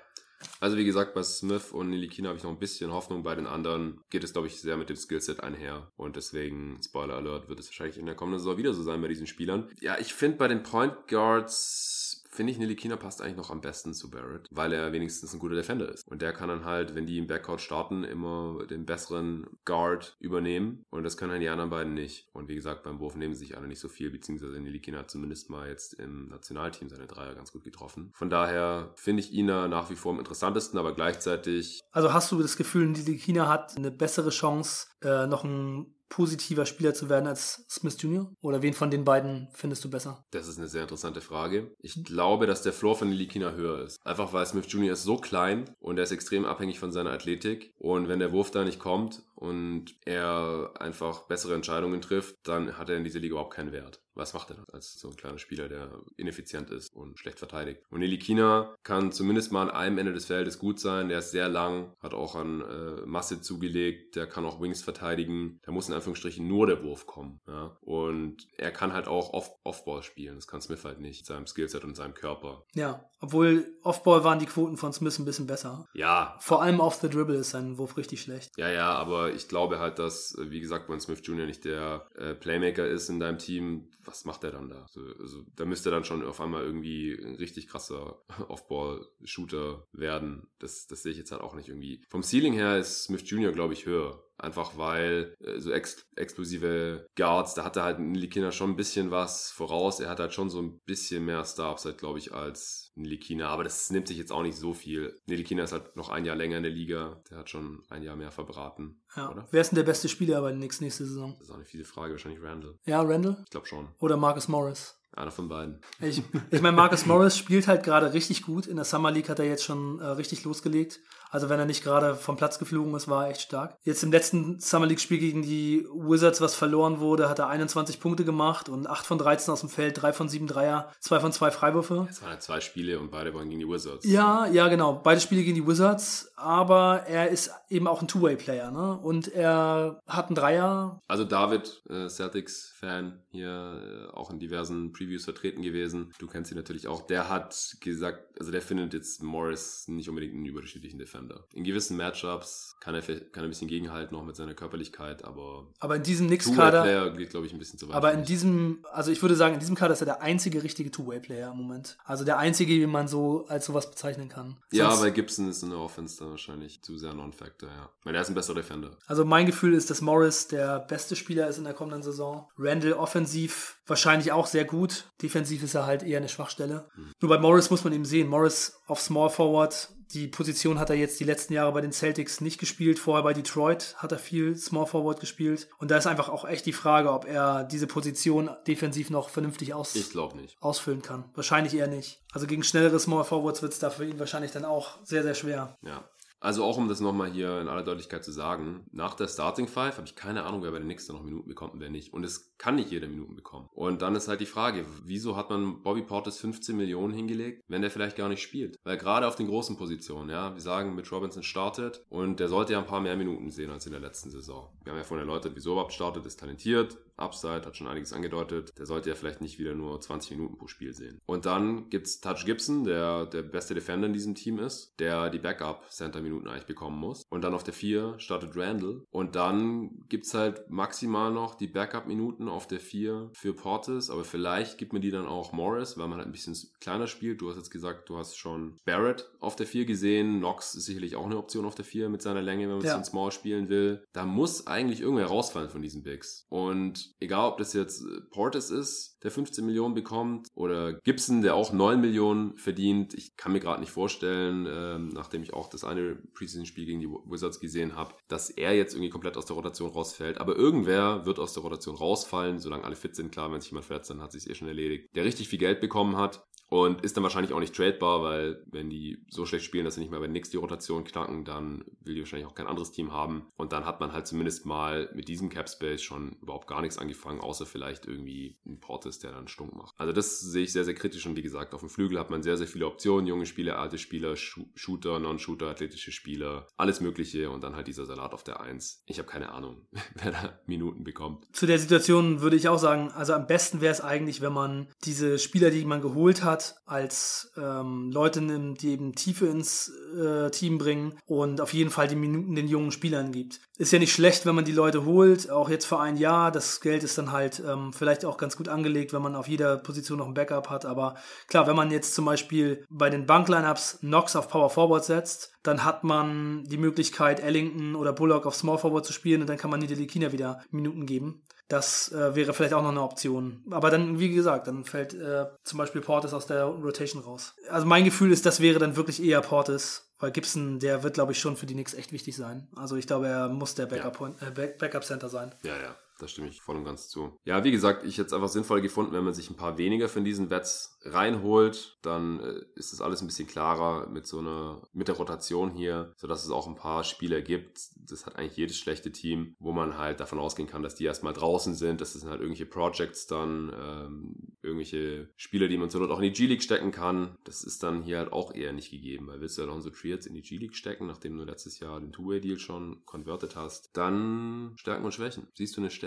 Also wie gesagt, bei Smith und Nilikina habe ich noch ein bisschen Hoffnung. Bei den anderen geht es, glaube ich, sehr mit dem Skillset einher. Und deswegen, Spoiler Alert, wird es wahrscheinlich in der kommenden Saison wieder so sein bei diesen Spielern. Ja, ich finde bei den Point Guards finde ich, Nilikina passt eigentlich noch am besten zu Barrett, weil er wenigstens ein guter Defender ist. Und der kann dann halt, wenn die im Backcourt starten, immer den besseren Guard übernehmen. Und das können halt die anderen beiden nicht. Und wie gesagt, beim Wurf nehmen sie sich alle nicht so viel, beziehungsweise Nilikina hat zumindest mal jetzt im Nationalteam seine Dreier ganz gut getroffen. Von daher finde ich ihn nach wie vor am interessantesten, aber gleichzeitig Also hast du das Gefühl, die China hat eine bessere Chance, äh, noch ein positiver Spieler zu werden als Smith Jr.? Oder wen von den beiden findest du besser? Das ist eine sehr interessante Frage. Ich glaube, dass der Floor von Nilikina höher ist. Einfach weil Smith Jr. ist so klein und er ist extrem abhängig von seiner Athletik. Und wenn der Wurf da nicht kommt und er einfach bessere Entscheidungen trifft, dann hat er in dieser Liga überhaupt keinen Wert. Was macht er dann als so ein kleiner Spieler, der ineffizient ist und schlecht verteidigt? Und Nilikina kann zumindest mal an einem Ende des Feldes gut sein. Der ist sehr lang, hat auch an äh, Masse zugelegt, der kann auch Wings verteidigen. Da muss in Anführungsstrichen nur der Wurf kommen. Ja? Und er kann halt auch off Offball spielen. Das kann Smith halt nicht, mit seinem Skillset und seinem Körper. Ja, obwohl Offball waren die Quoten von Smith ein bisschen besser. Ja, Vor allem off the dribble ist sein Wurf richtig schlecht. Ja, ja, aber ich glaube halt, dass, äh, wie gesagt, wenn Smith Jr. nicht der äh, Playmaker ist in deinem Team, was macht er dann da? Also, also da müsste dann schon auf einmal irgendwie ein richtig krasser Off-Ball-Shooter werden. Das, das sehe ich jetzt halt auch nicht irgendwie. Vom Ceiling her ist Smith Jr., glaube ich, höher. Einfach weil äh, so ex explosive Guards, da hat er halt Nilikina schon ein bisschen was voraus. Er hat halt schon so ein bisschen mehr Star-Upside, glaube ich, als Nilikina. Aber das nimmt sich jetzt auch nicht so viel. Nilikina ist halt noch ein Jahr länger in der Liga. Der hat schon ein Jahr mehr verbraten. Ja. Oder? Wer ist denn der beste Spieler bei der Knicks nächste Saison? Das ist auch eine viele Frage. Wahrscheinlich Randall. Ja, Randall? Ich glaube schon. Oder Marcus Morris? Einer von beiden. Ich, ich meine, Marcus Morris spielt halt gerade richtig gut. In der Summer League hat er jetzt schon äh, richtig losgelegt. Also wenn er nicht gerade vom Platz geflogen ist, war er echt stark. Jetzt im letzten Summer League Spiel gegen die Wizards, was verloren wurde, hat er 21 Punkte gemacht und 8 von 13 aus dem Feld, 3 von 7 Dreier, 2 von 2 Freiwürfe. Es waren halt zwei Spiele und beide waren gegen die Wizards. Ja, ja, genau. Beide Spiele gegen die Wizards, aber er ist eben auch ein Two-Way-Player, ne? Und er hat einen Dreier. Also David, äh, Celtics-Fan, hier äh, auch in diversen Previews vertreten gewesen. Du kennst ihn natürlich auch. Der hat gesagt, also der findet jetzt Morris nicht unbedingt einen überdurchschnittlichen Defender. In gewissen Matchups kann er, kann er ein bisschen gegenhalten, auch mit seiner Körperlichkeit, aber Aber in diesem Knicks-Kader. Two-Way-Player geht, glaube ich, ein bisschen zu weit. Aber in mich. diesem, also ich würde sagen, in diesem Kader ist er der einzige richtige Two-Way-Player im Moment. Also der einzige, wie man so als sowas bezeichnen kann. Ja, Sonst- bei Gibson ist in der Offense dann wahrscheinlich zu sehr Non-Factor, ja. Weil er ist ein besserer Defender. Also mein Gefühl ist, dass Morris der beste Spieler ist in der kommenden Saison. Randall offensiv wahrscheinlich auch sehr gut. Defensiv ist er halt eher eine Schwachstelle. Nur bei Morris muss man eben sehen, Morris auf Small Forward, die Position hat er jetzt die letzten Jahre bei den Celtics nicht gespielt. Vorher bei Detroit hat er viel Small Forward gespielt. Und da ist einfach auch echt die Frage, ob er diese Position defensiv noch vernünftig aus Ich glaube nicht. ausfüllen kann. Wahrscheinlich eher nicht. Also gegen schnellere Small Forwards wird es da für ihn wahrscheinlich dann auch sehr, sehr schwer. Ja. Also auch um das nochmal hier in aller Deutlichkeit zu sagen, nach der Starting Five habe ich keine Ahnung, wer bei den Knicks da noch Minuten bekommt und wer nicht. Und es kann nicht jeder Minuten bekommen. Und dann ist halt die Frage, wieso hat man Bobby Portis 15 Millionen hingelegt, wenn der vielleicht gar nicht spielt? Weil gerade auf den großen Positionen, ja, wir sagen, Mitch Robinson startet und der sollte ja ein paar mehr Minuten sehen als in der letzten Saison. Wir haben ja vorhin erläutert, wieso er überhaupt startet, ist talentiert, Upside, hat schon einiges angedeutet. Der sollte ja vielleicht nicht wieder nur 20 Minuten pro Spiel sehen. Und dann gibt's Touch Gibson, der der beste Defender in diesem Team ist, der die Backup-Center-Minuten eigentlich bekommen muss. Und dann auf der 4 startet Randall. Und dann gibt's halt maximal noch die Backup-Minuten auf der 4 für Portis. Aber vielleicht gibt man die dann auch Morris, weil man halt ein bisschen kleiner spielt. Du hast jetzt gesagt, du hast schon Barrett auf der 4 gesehen. Knox ist sicherlich auch eine Option auf der 4 mit seiner Länge, wenn man Ja. ja. Small spielen will. Da muss eigentlich irgendwer rausfallen von diesen Bigs. Und egal, ob das jetzt äh, Portis ist, der 15 Millionen bekommt, oder Gibson, der auch 9 Millionen verdient. Ich kann mir gerade nicht vorstellen, ähm, nachdem ich auch das eine Preseason-Spiel gegen die Wizards gesehen habe, dass er jetzt irgendwie komplett aus der Rotation rausfällt. Aber irgendwer wird aus der Rotation rausfallen, solange alle fit sind. Klar, wenn sich jemand verletzt, dann hat sich eh schon erledigt. Der richtig viel Geld bekommen hat. Und ist dann wahrscheinlich auch nicht tradebar, weil wenn die so schlecht spielen, dass sie nicht mehr bei Nix die Rotation knacken, dann will die wahrscheinlich auch kein anderes Team haben. Und dann hat man halt zumindest mal mit diesem Cap Space schon überhaupt gar nichts angefangen, außer vielleicht irgendwie ein Portis, der dann stunk macht. Also das sehe ich sehr, sehr kritisch. Und wie gesagt, auf dem Flügel hat man sehr, sehr viele Optionen. Junge Spieler, alte Spieler, Schu- Shooter, Non-Shooter, athletische Spieler, alles Mögliche. Und dann halt dieser Salat auf der Eins. Ich habe keine Ahnung, wer da Minuten bekommt. Zu der Situation würde ich auch sagen, also am besten wäre es eigentlich, wenn man diese Spieler, die man geholt hat, als ähm, Leute nimmt, die eben Tiefe ins äh, Team bringen und auf jeden Fall die Minuten den jungen Spielern gibt. Ist ja nicht schlecht, wenn man die Leute holt, auch jetzt für ein Jahr. Das Geld ist dann halt ähm, vielleicht auch ganz gut angelegt, wenn man auf jeder Position noch ein Backup hat. Aber klar, wenn man jetzt zum Beispiel bei den Banklineups Knox auf Power Forward setzt, dann hat man die Möglichkeit, Ellington oder Bullock auf Small Forward zu spielen und dann kann man Nidelikina wieder Minuten geben. Das äh, wäre vielleicht auch noch eine Option. Aber dann, wie gesagt, dann fällt äh, zum Beispiel Portis aus der Rotation raus. Also mein Gefühl ist, das wäre dann wirklich eher Portis, weil Gibson, der wird, glaube ich, schon für die Knicks echt wichtig sein. Also ich glaube, er muss der Backup, Point, äh, Back Backup Center sein. Ja, ja, da stimme ich voll und ganz zu. Ja, wie gesagt, ich hätte es einfach sinnvoll gefunden, wenn man sich ein paar weniger von diesen Wets reinholt, dann äh, ist das alles ein bisschen klarer mit so einer, mit der Rotation hier, sodass es auch ein paar Spieler gibt. Das hat eigentlich jedes schlechte Team, wo man halt davon ausgehen kann, dass die erstmal draußen sind. Das sind halt irgendwelche Projects dann, ähm, irgendwelche Spieler, die man zur Not auch in die G-League stecken kann. Das ist dann hier halt auch eher nicht gegeben, weil willst du Alonso Triers in die G-League stecken, nachdem du letztes Jahr den Two-Way-Deal schon converted hast, dann Stärken und Schwächen. Siehst du eine Stärke?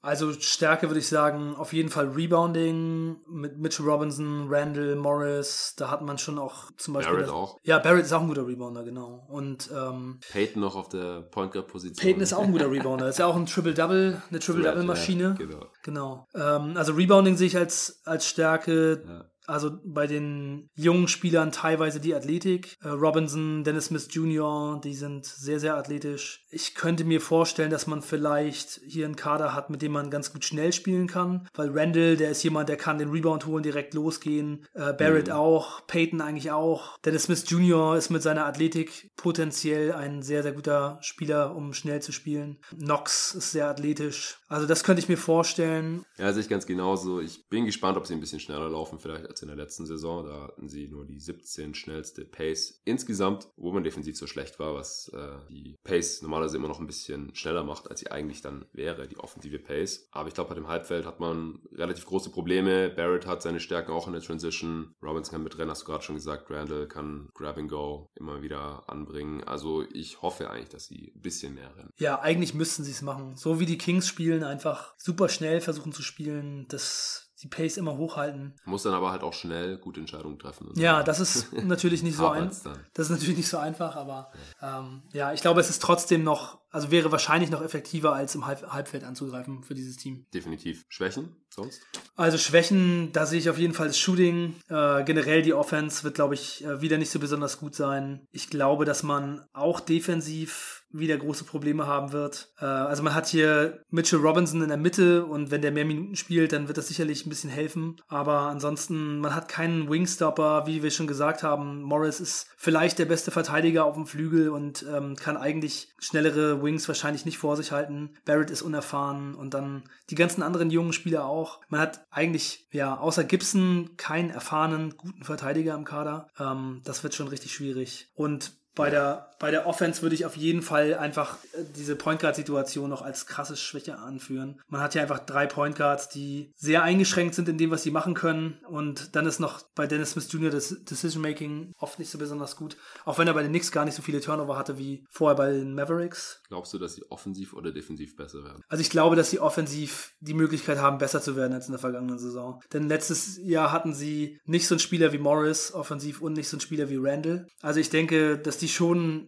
Also Stärke würde ich sagen, auf jeden Fall Rebounding mit Mitchell Robinson, Randall, Morris. Da hat man schon auch zum Beispiel. Barrett das- auch. Ja, Barrett ist auch ein guter Rebounder, genau. Und ähm, Peyton noch auf der Point Guard Position. Peyton ist auch ein guter Rebounder. Ist ja auch ein Triple-Double, eine Triple-Double-Maschine. Ja, genau. Genau. Ähm, also Rebounding sehe ich als, als Stärke. Ja. Also bei den jungen Spielern teilweise die Athletik. Äh, Robinson, Dennis Smith Jr., die sind sehr, sehr athletisch. Ich könnte mir vorstellen, dass man vielleicht hier einen Kader hat, mit dem man ganz gut schnell spielen kann, weil Randall, der ist jemand, der kann den Rebound holen, direkt losgehen. Äh, Barrett mhm. auch, Peyton eigentlich auch. Dennis Smith Jr. ist mit seiner Athletik potenziell ein sehr, sehr guter Spieler, um schnell zu spielen. Knox ist sehr athletisch. Also das könnte ich mir vorstellen. Ja, sehe ich ganz genauso. Ich bin gespannt, ob sie ein bisschen schneller laufen, vielleicht als in der letzten Saison. Da hatten sie nur die 17 schnellste Pace insgesamt, wo man defensiv so schlecht war, was äh, die Pace normalerweise immer noch ein bisschen schneller macht, als sie eigentlich dann wäre, die offensive Pace. Aber ich glaube, bei dem Halbfeld hat man relativ große Probleme. Barrett hat seine Stärken auch in der Transition. Robinson kann mitrennen, hast du gerade schon gesagt. Randall kann Grab and Go immer wieder anbringen. Also ich hoffe eigentlich, dass sie ein bisschen mehr rennen. Ja, eigentlich müssten sie es machen. So wie die Kings spielen, einfach super schnell versuchen zu spielen. Das die Pace immer hochhalten. Muss dann aber halt auch schnell gute Entscheidungen treffen. Ja, das ist natürlich nicht so einfach. Das ist natürlich nicht so einfach, aber ja. Ähm, ja, ich glaube, es ist trotzdem noch, also wäre wahrscheinlich noch effektiver, als im Halb Halbfeld anzugreifen für dieses Team. Definitiv. Schwächen sonst? Also Schwächen, da sehe ich auf jeden Fall das Shooting. Äh, generell die Offense wird, glaube ich, äh, wieder nicht so besonders gut sein. Ich glaube, dass man auch defensiv wieder große Probleme haben wird. Äh, also man hat hier Mitchell Robinson in der Mitte und wenn der mehr Minuten spielt, dann wird das sicherlich ein bisschen helfen. Aber ansonsten, man hat keinen Wingstopper, wie wir schon gesagt haben. Morris ist vielleicht der beste Verteidiger auf dem Flügel und ähm, kann eigentlich schnellere Wings wahrscheinlich nicht vor sich halten. Barrett ist unerfahren und dann die ganzen anderen jungen Spieler auch. Man hat eigentlich, ja, außer Gibson keinen erfahrenen, guten Verteidiger im Kader. Ähm, das wird schon richtig schwierig. Und bei der, bei der Offense würde ich auf jeden Fall einfach äh, diese Point Guard-Situation noch als krasse Schwäche anführen. Man hat ja einfach drei Point Guards, die sehr eingeschränkt sind in dem, was sie machen können. Und dann ist noch bei Dennis Smith Jr. das Decision-Making oft nicht so besonders gut. Auch wenn er bei den Knicks gar nicht so viele Turnover hatte wie vorher bei den Mavericks. Glaubst du, dass sie offensiv oder defensiv besser werden? Also ich glaube, dass sie offensiv die Möglichkeit haben, besser zu werden als in der vergangenen Saison. Denn letztes Jahr hatten sie nicht so einen Spieler wie Morris offensiv und nicht so einen Spieler wie Randall. Also ich denke, dass die schon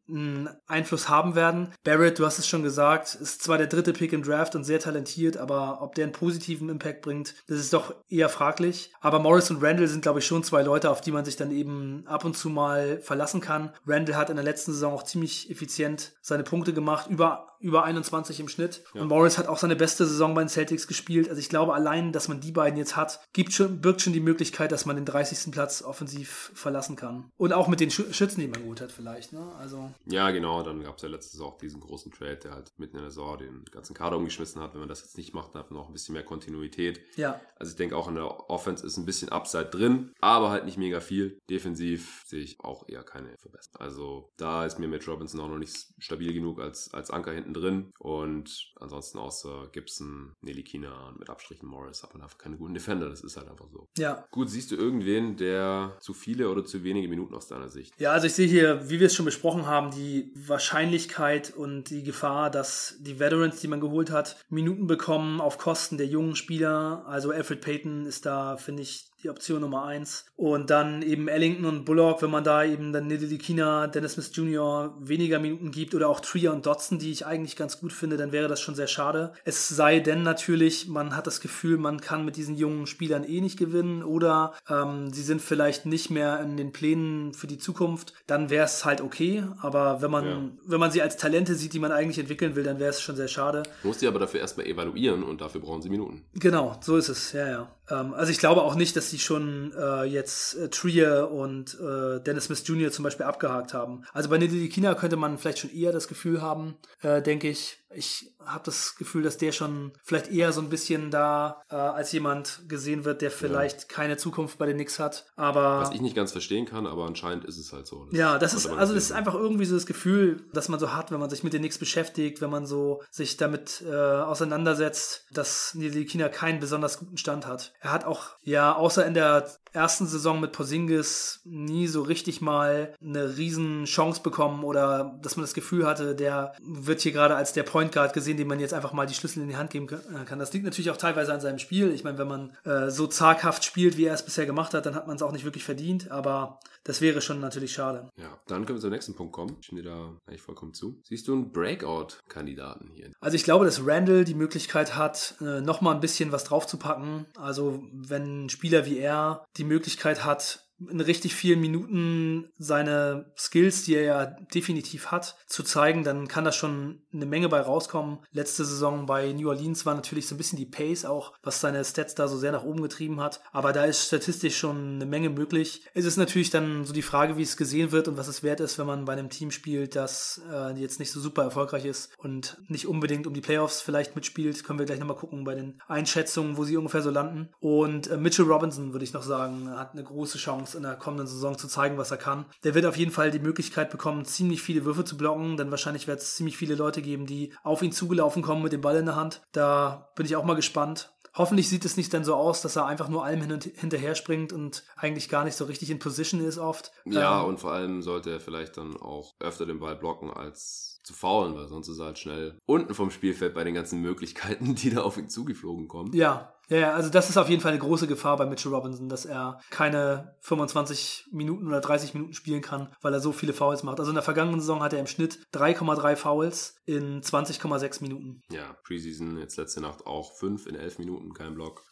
einen Einfluss haben werden. Barrett, du hast es schon gesagt, ist zwar der dritte Pick im Draft und sehr talentiert, aber ob der einen positiven Impact bringt, das ist doch eher fraglich. Aber Morris und Randall sind, glaube ich, schon zwei Leute, auf die man sich dann eben ab und zu mal verlassen kann. Randall hat in der letzten Saison auch ziemlich effizient seine Punkte gemacht, über über 21 im Schnitt. Ja. Und Morris hat auch seine beste Saison bei den Celtics gespielt. Also ich glaube, allein, dass man die beiden jetzt hat, gibt schon, birgt schon die Möglichkeit, dass man den 30. Platz offensiv verlassen kann. Und auch mit den Schützen, die man gut hat, vielleicht. Ne? Also ja, genau. Dann gab es ja letztes auch diesen großen Trade, der halt mitten in der Saison den ganzen Kader umgeschmissen hat. Wenn man das jetzt nicht macht, dann hat man auch ein bisschen mehr Kontinuität. Ja. Also ich denke auch in der Offense ist ein bisschen Upside drin, aber halt nicht mega viel. Defensiv sehe ich auch eher keine Verbesserung. Also da ist mir mit Robinson auch noch nicht stabil genug als, als Anker hinten drin. Und ansonsten außer Gibson, Nelly Kina und mit Abstrichen Morris hat man einfach keine guten Defender. Das ist halt einfach so. Ja. Gut, siehst du irgendwen, der zu viele oder zu wenige Minuten aus deiner Sicht? Ja, also ich sehe hier, wie wir es schon besprochen haben, die Wahrscheinlichkeit und die Gefahr, dass die Veterans, die man geholt hat, Minuten bekommen auf Kosten der jungen Spieler. Also Alfred Payton ist da, finde ich, die Option Nummer eins. Und dann eben Ellington und Bullock, wenn man da eben dann Kina, Dennis Smith Jr. weniger Minuten gibt oder auch Trier und Dotson, die ich eigentlich ganz gut finde, dann wäre das schon sehr schade. Es sei denn natürlich, man hat das Gefühl, man kann mit diesen jungen Spielern eh nicht gewinnen oder ähm, sie sind vielleicht nicht mehr in den Plänen für die Zukunft, dann wäre es halt okay. Aber wenn man, ja. wenn man sie als Talente sieht, die man eigentlich entwickeln will, dann wäre es schon sehr schade. Muss sie aber dafür erstmal evaluieren und dafür brauchen sie Minuten. Genau, so ist es, ja, ja. Ähm, also ich glaube auch nicht, dass sie schon äh, jetzt äh, Trier und äh, Dennis Smith Jr. zum Beispiel abgehakt haben. Also bei Kina könnte man vielleicht schon eher das Gefühl haben, äh, denke ich, ich habe das Gefühl, dass der schon vielleicht eher so ein bisschen da äh, als jemand gesehen wird, der vielleicht ja. keine Zukunft bei den Knicks hat. Aber was ich nicht ganz verstehen kann, aber anscheinend ist es halt so. Das ja, das ist also das ist einfach irgendwie so das Gefühl, dass man so hat, wenn man sich mit den Knicks beschäftigt, wenn man so sich damit äh, auseinandersetzt, dass Kina keinen besonders guten Stand hat. Er hat auch ja außer in der ersten Saison mit Porzingis nie so richtig mal eine riesen Chance bekommen oder dass man das Gefühl hatte, der wird hier gerade als der Point Guard gesehen, dem man jetzt einfach mal die Schlüssel in die Hand geben äh, kann. Das liegt natürlich auch teilweise an seinem Spiel. Ich meine, wenn man äh, so zaghaft spielt, wie er es bisher gemacht hat, dann hat man es auch nicht wirklich verdient, aber das wäre schon natürlich schade. Ja, dann können wir zum nächsten Punkt kommen. Ich stimme dir da eigentlich vollkommen zu. Siehst du einen Breakout-Kandidaten hier? Also ich glaube, dass Randall die Möglichkeit hat, äh, nochmal ein bisschen was draufzupacken. Also Also wenn ein Spieler wie er die Möglichkeit hat, in richtig vielen Minuten seine Skills, die er ja definitiv hat, zu zeigen, dann kann da schon eine Menge bei rauskommen. Letzte Saison bei New Orleans war natürlich so ein bisschen die Pace auch, was seine Stats da so sehr nach oben getrieben hat. Aber da ist statistisch schon eine Menge möglich. Es ist natürlich dann so die Frage, wie es gesehen wird und was es wert ist, wenn man bei einem Team spielt, das äh, jetzt nicht so super erfolgreich ist und nicht unbedingt um die Playoffs vielleicht mitspielt. Können wir gleich nochmal gucken bei den Einschätzungen, wo sie ungefähr so landen. Und äh, Mitchell Robinson, würde ich noch sagen, hat eine große Chance Chance in der kommenden Saison zu zeigen, was er kann. Der wird auf jeden Fall die Möglichkeit bekommen, ziemlich viele Würfe zu blocken, denn wahrscheinlich wird es ziemlich viele Leute geben, die auf ihn zugelaufen kommen mit dem Ball in der Hand. Da bin ich auch mal gespannt. Hoffentlich sieht es nicht dann so aus, dass er einfach nur allem hin und hinterher springt und eigentlich gar nicht so richtig in Position ist oft. Ja, ähm, und vor allem sollte er vielleicht dann auch öfter den Ball blocken als zu faulen, weil sonst ist er halt schnell unten vom Spielfeld bei den ganzen Möglichkeiten, die da auf ihn zugeflogen kommen. Ja, ja, also das ist auf jeden Fall eine große Gefahr bei Mitchell Robinson, dass er keine 25 Minuten oder 30 Minuten spielen kann, weil er so viele Fouls macht. Also in der vergangenen Saison hat er im Schnitt 3,3 Fouls in 20,6 Minuten. Ja, Preseason jetzt letzte Nacht auch 5 in 11 Minuten, kein Block.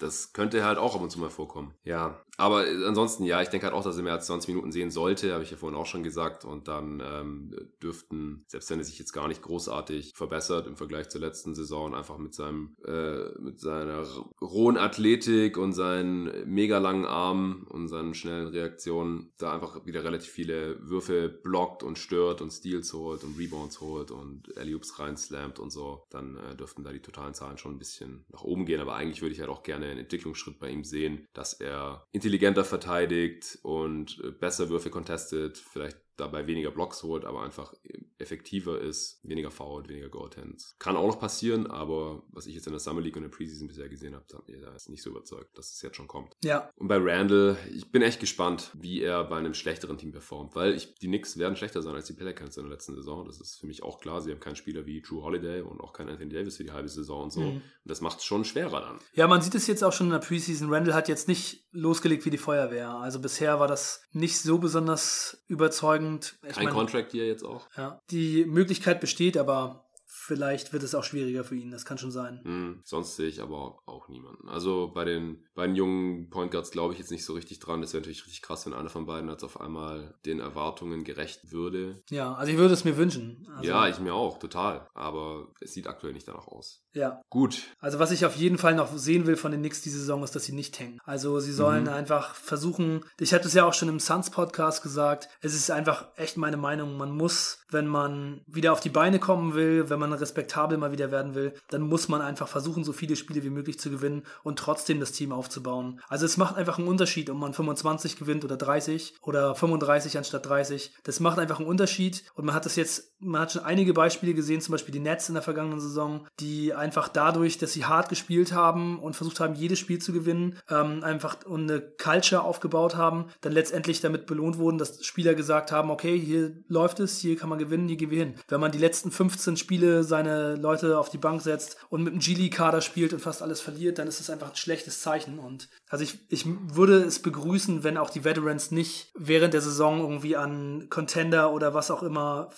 das könnte halt auch ab und zu mal vorkommen. Ja, aber ansonsten, ja, ich denke halt auch, dass er mehr als 20 Minuten sehen sollte, habe ich ja vorhin auch schon gesagt. Und dann ähm, dürften, selbst wenn er sich jetzt gar nicht großartig verbessert im Vergleich zur letzten Saison, einfach mit seinem, äh, mit seiner rohen Athletik und seinen mega langen Armen und seinen schnellen Reaktionen da einfach wieder relativ viele Würfe blockt und stört und Steals holt und Rebounds holt und Alley-Oops reinslammt und so, dann äh, dürften da die totalen Zahlen schon ein bisschen nach oben gehen. Aber eigentlich würde ich halt auch gerne einen Entwicklungsschritt bei ihm sehen, dass er intelligenter verteidigt und äh, besser Würfe contestet, vielleicht dabei weniger Blocks holt, aber einfach effektiver ist, weniger fault, weniger Goaltends. Kann auch noch passieren, aber was ich jetzt in der Summer League und der Preseason bisher gesehen habe, hat mir da ist nicht so überzeugt, dass es jetzt schon kommt. Ja. Und bei Randall, ich bin echt gespannt, wie er bei einem schlechteren Team performt, weil ich, die Knicks werden schlechter sein als die Pelicans in der letzten Saison. Das ist für mich auch klar. Sie haben keinen Spieler wie Drew Holiday und auch keinen Anthony Davis für die halbe Saison und so. Mhm. Und das macht es schon schwerer dann. Ja, man sieht es jetzt auch schon in der Preseason. Randall hat jetzt nicht losgelegt wie die Feuerwehr. Also bisher war das nicht so besonders überzeugend. Ich Kein meine, Contract hier jetzt auch. Ja, die Möglichkeit besteht, aber vielleicht wird es auch schwieriger für ihn. Das kann schon sein. Mhm, sonst sehe ich aber auch niemanden. Also bei den beiden jungen Point Guards glaube ich jetzt nicht so richtig dran. Das wäre natürlich richtig krass, wenn einer von beiden jetzt auf einmal den Erwartungen gerecht würde. Ja, also ich würde es mir wünschen. Also ja, ich mir auch, total. Aber es sieht aktuell nicht danach aus. Ja. Gut. Also was ich auf jeden Fall noch sehen will von den Knicks diese Saison ist, dass sie nicht hängen. Also sie sollen mhm. einfach versuchen, ich hatte es ja auch schon im Suns Podcast gesagt, es ist einfach echt meine Meinung, man muss, wenn man wieder auf die Beine kommen will, wenn man respektabel mal wieder werden will, dann muss man einfach versuchen, so viele Spiele wie möglich zu gewinnen und trotzdem das Team aufzubauen. Also es macht einfach einen Unterschied, ob man 25 gewinnt oder 30 oder 35 anstatt 30. Das macht einfach einen Unterschied und man hat das jetzt, man hat schon einige Beispiele gesehen, zum Beispiel die Nets in der vergangenen Saison, die einfach dadurch, dass sie hart gespielt haben und versucht haben, jedes Spiel zu gewinnen, ähm, einfach eine Culture aufgebaut haben, dann letztendlich damit belohnt wurden, dass Spieler gesagt haben, okay, hier läuft es, hier kann man gewinnen, hier gehen wir hin. Wenn man die letzten 15 Spiele seine Leute auf die Bank setzt und mit einem G-League-Kader spielt und fast alles verliert, dann ist das einfach ein schlechtes Zeichen. Und also ich, ich würde es begrüßen, wenn auch die Veterans nicht während der Saison irgendwie an Contender oder was auch immer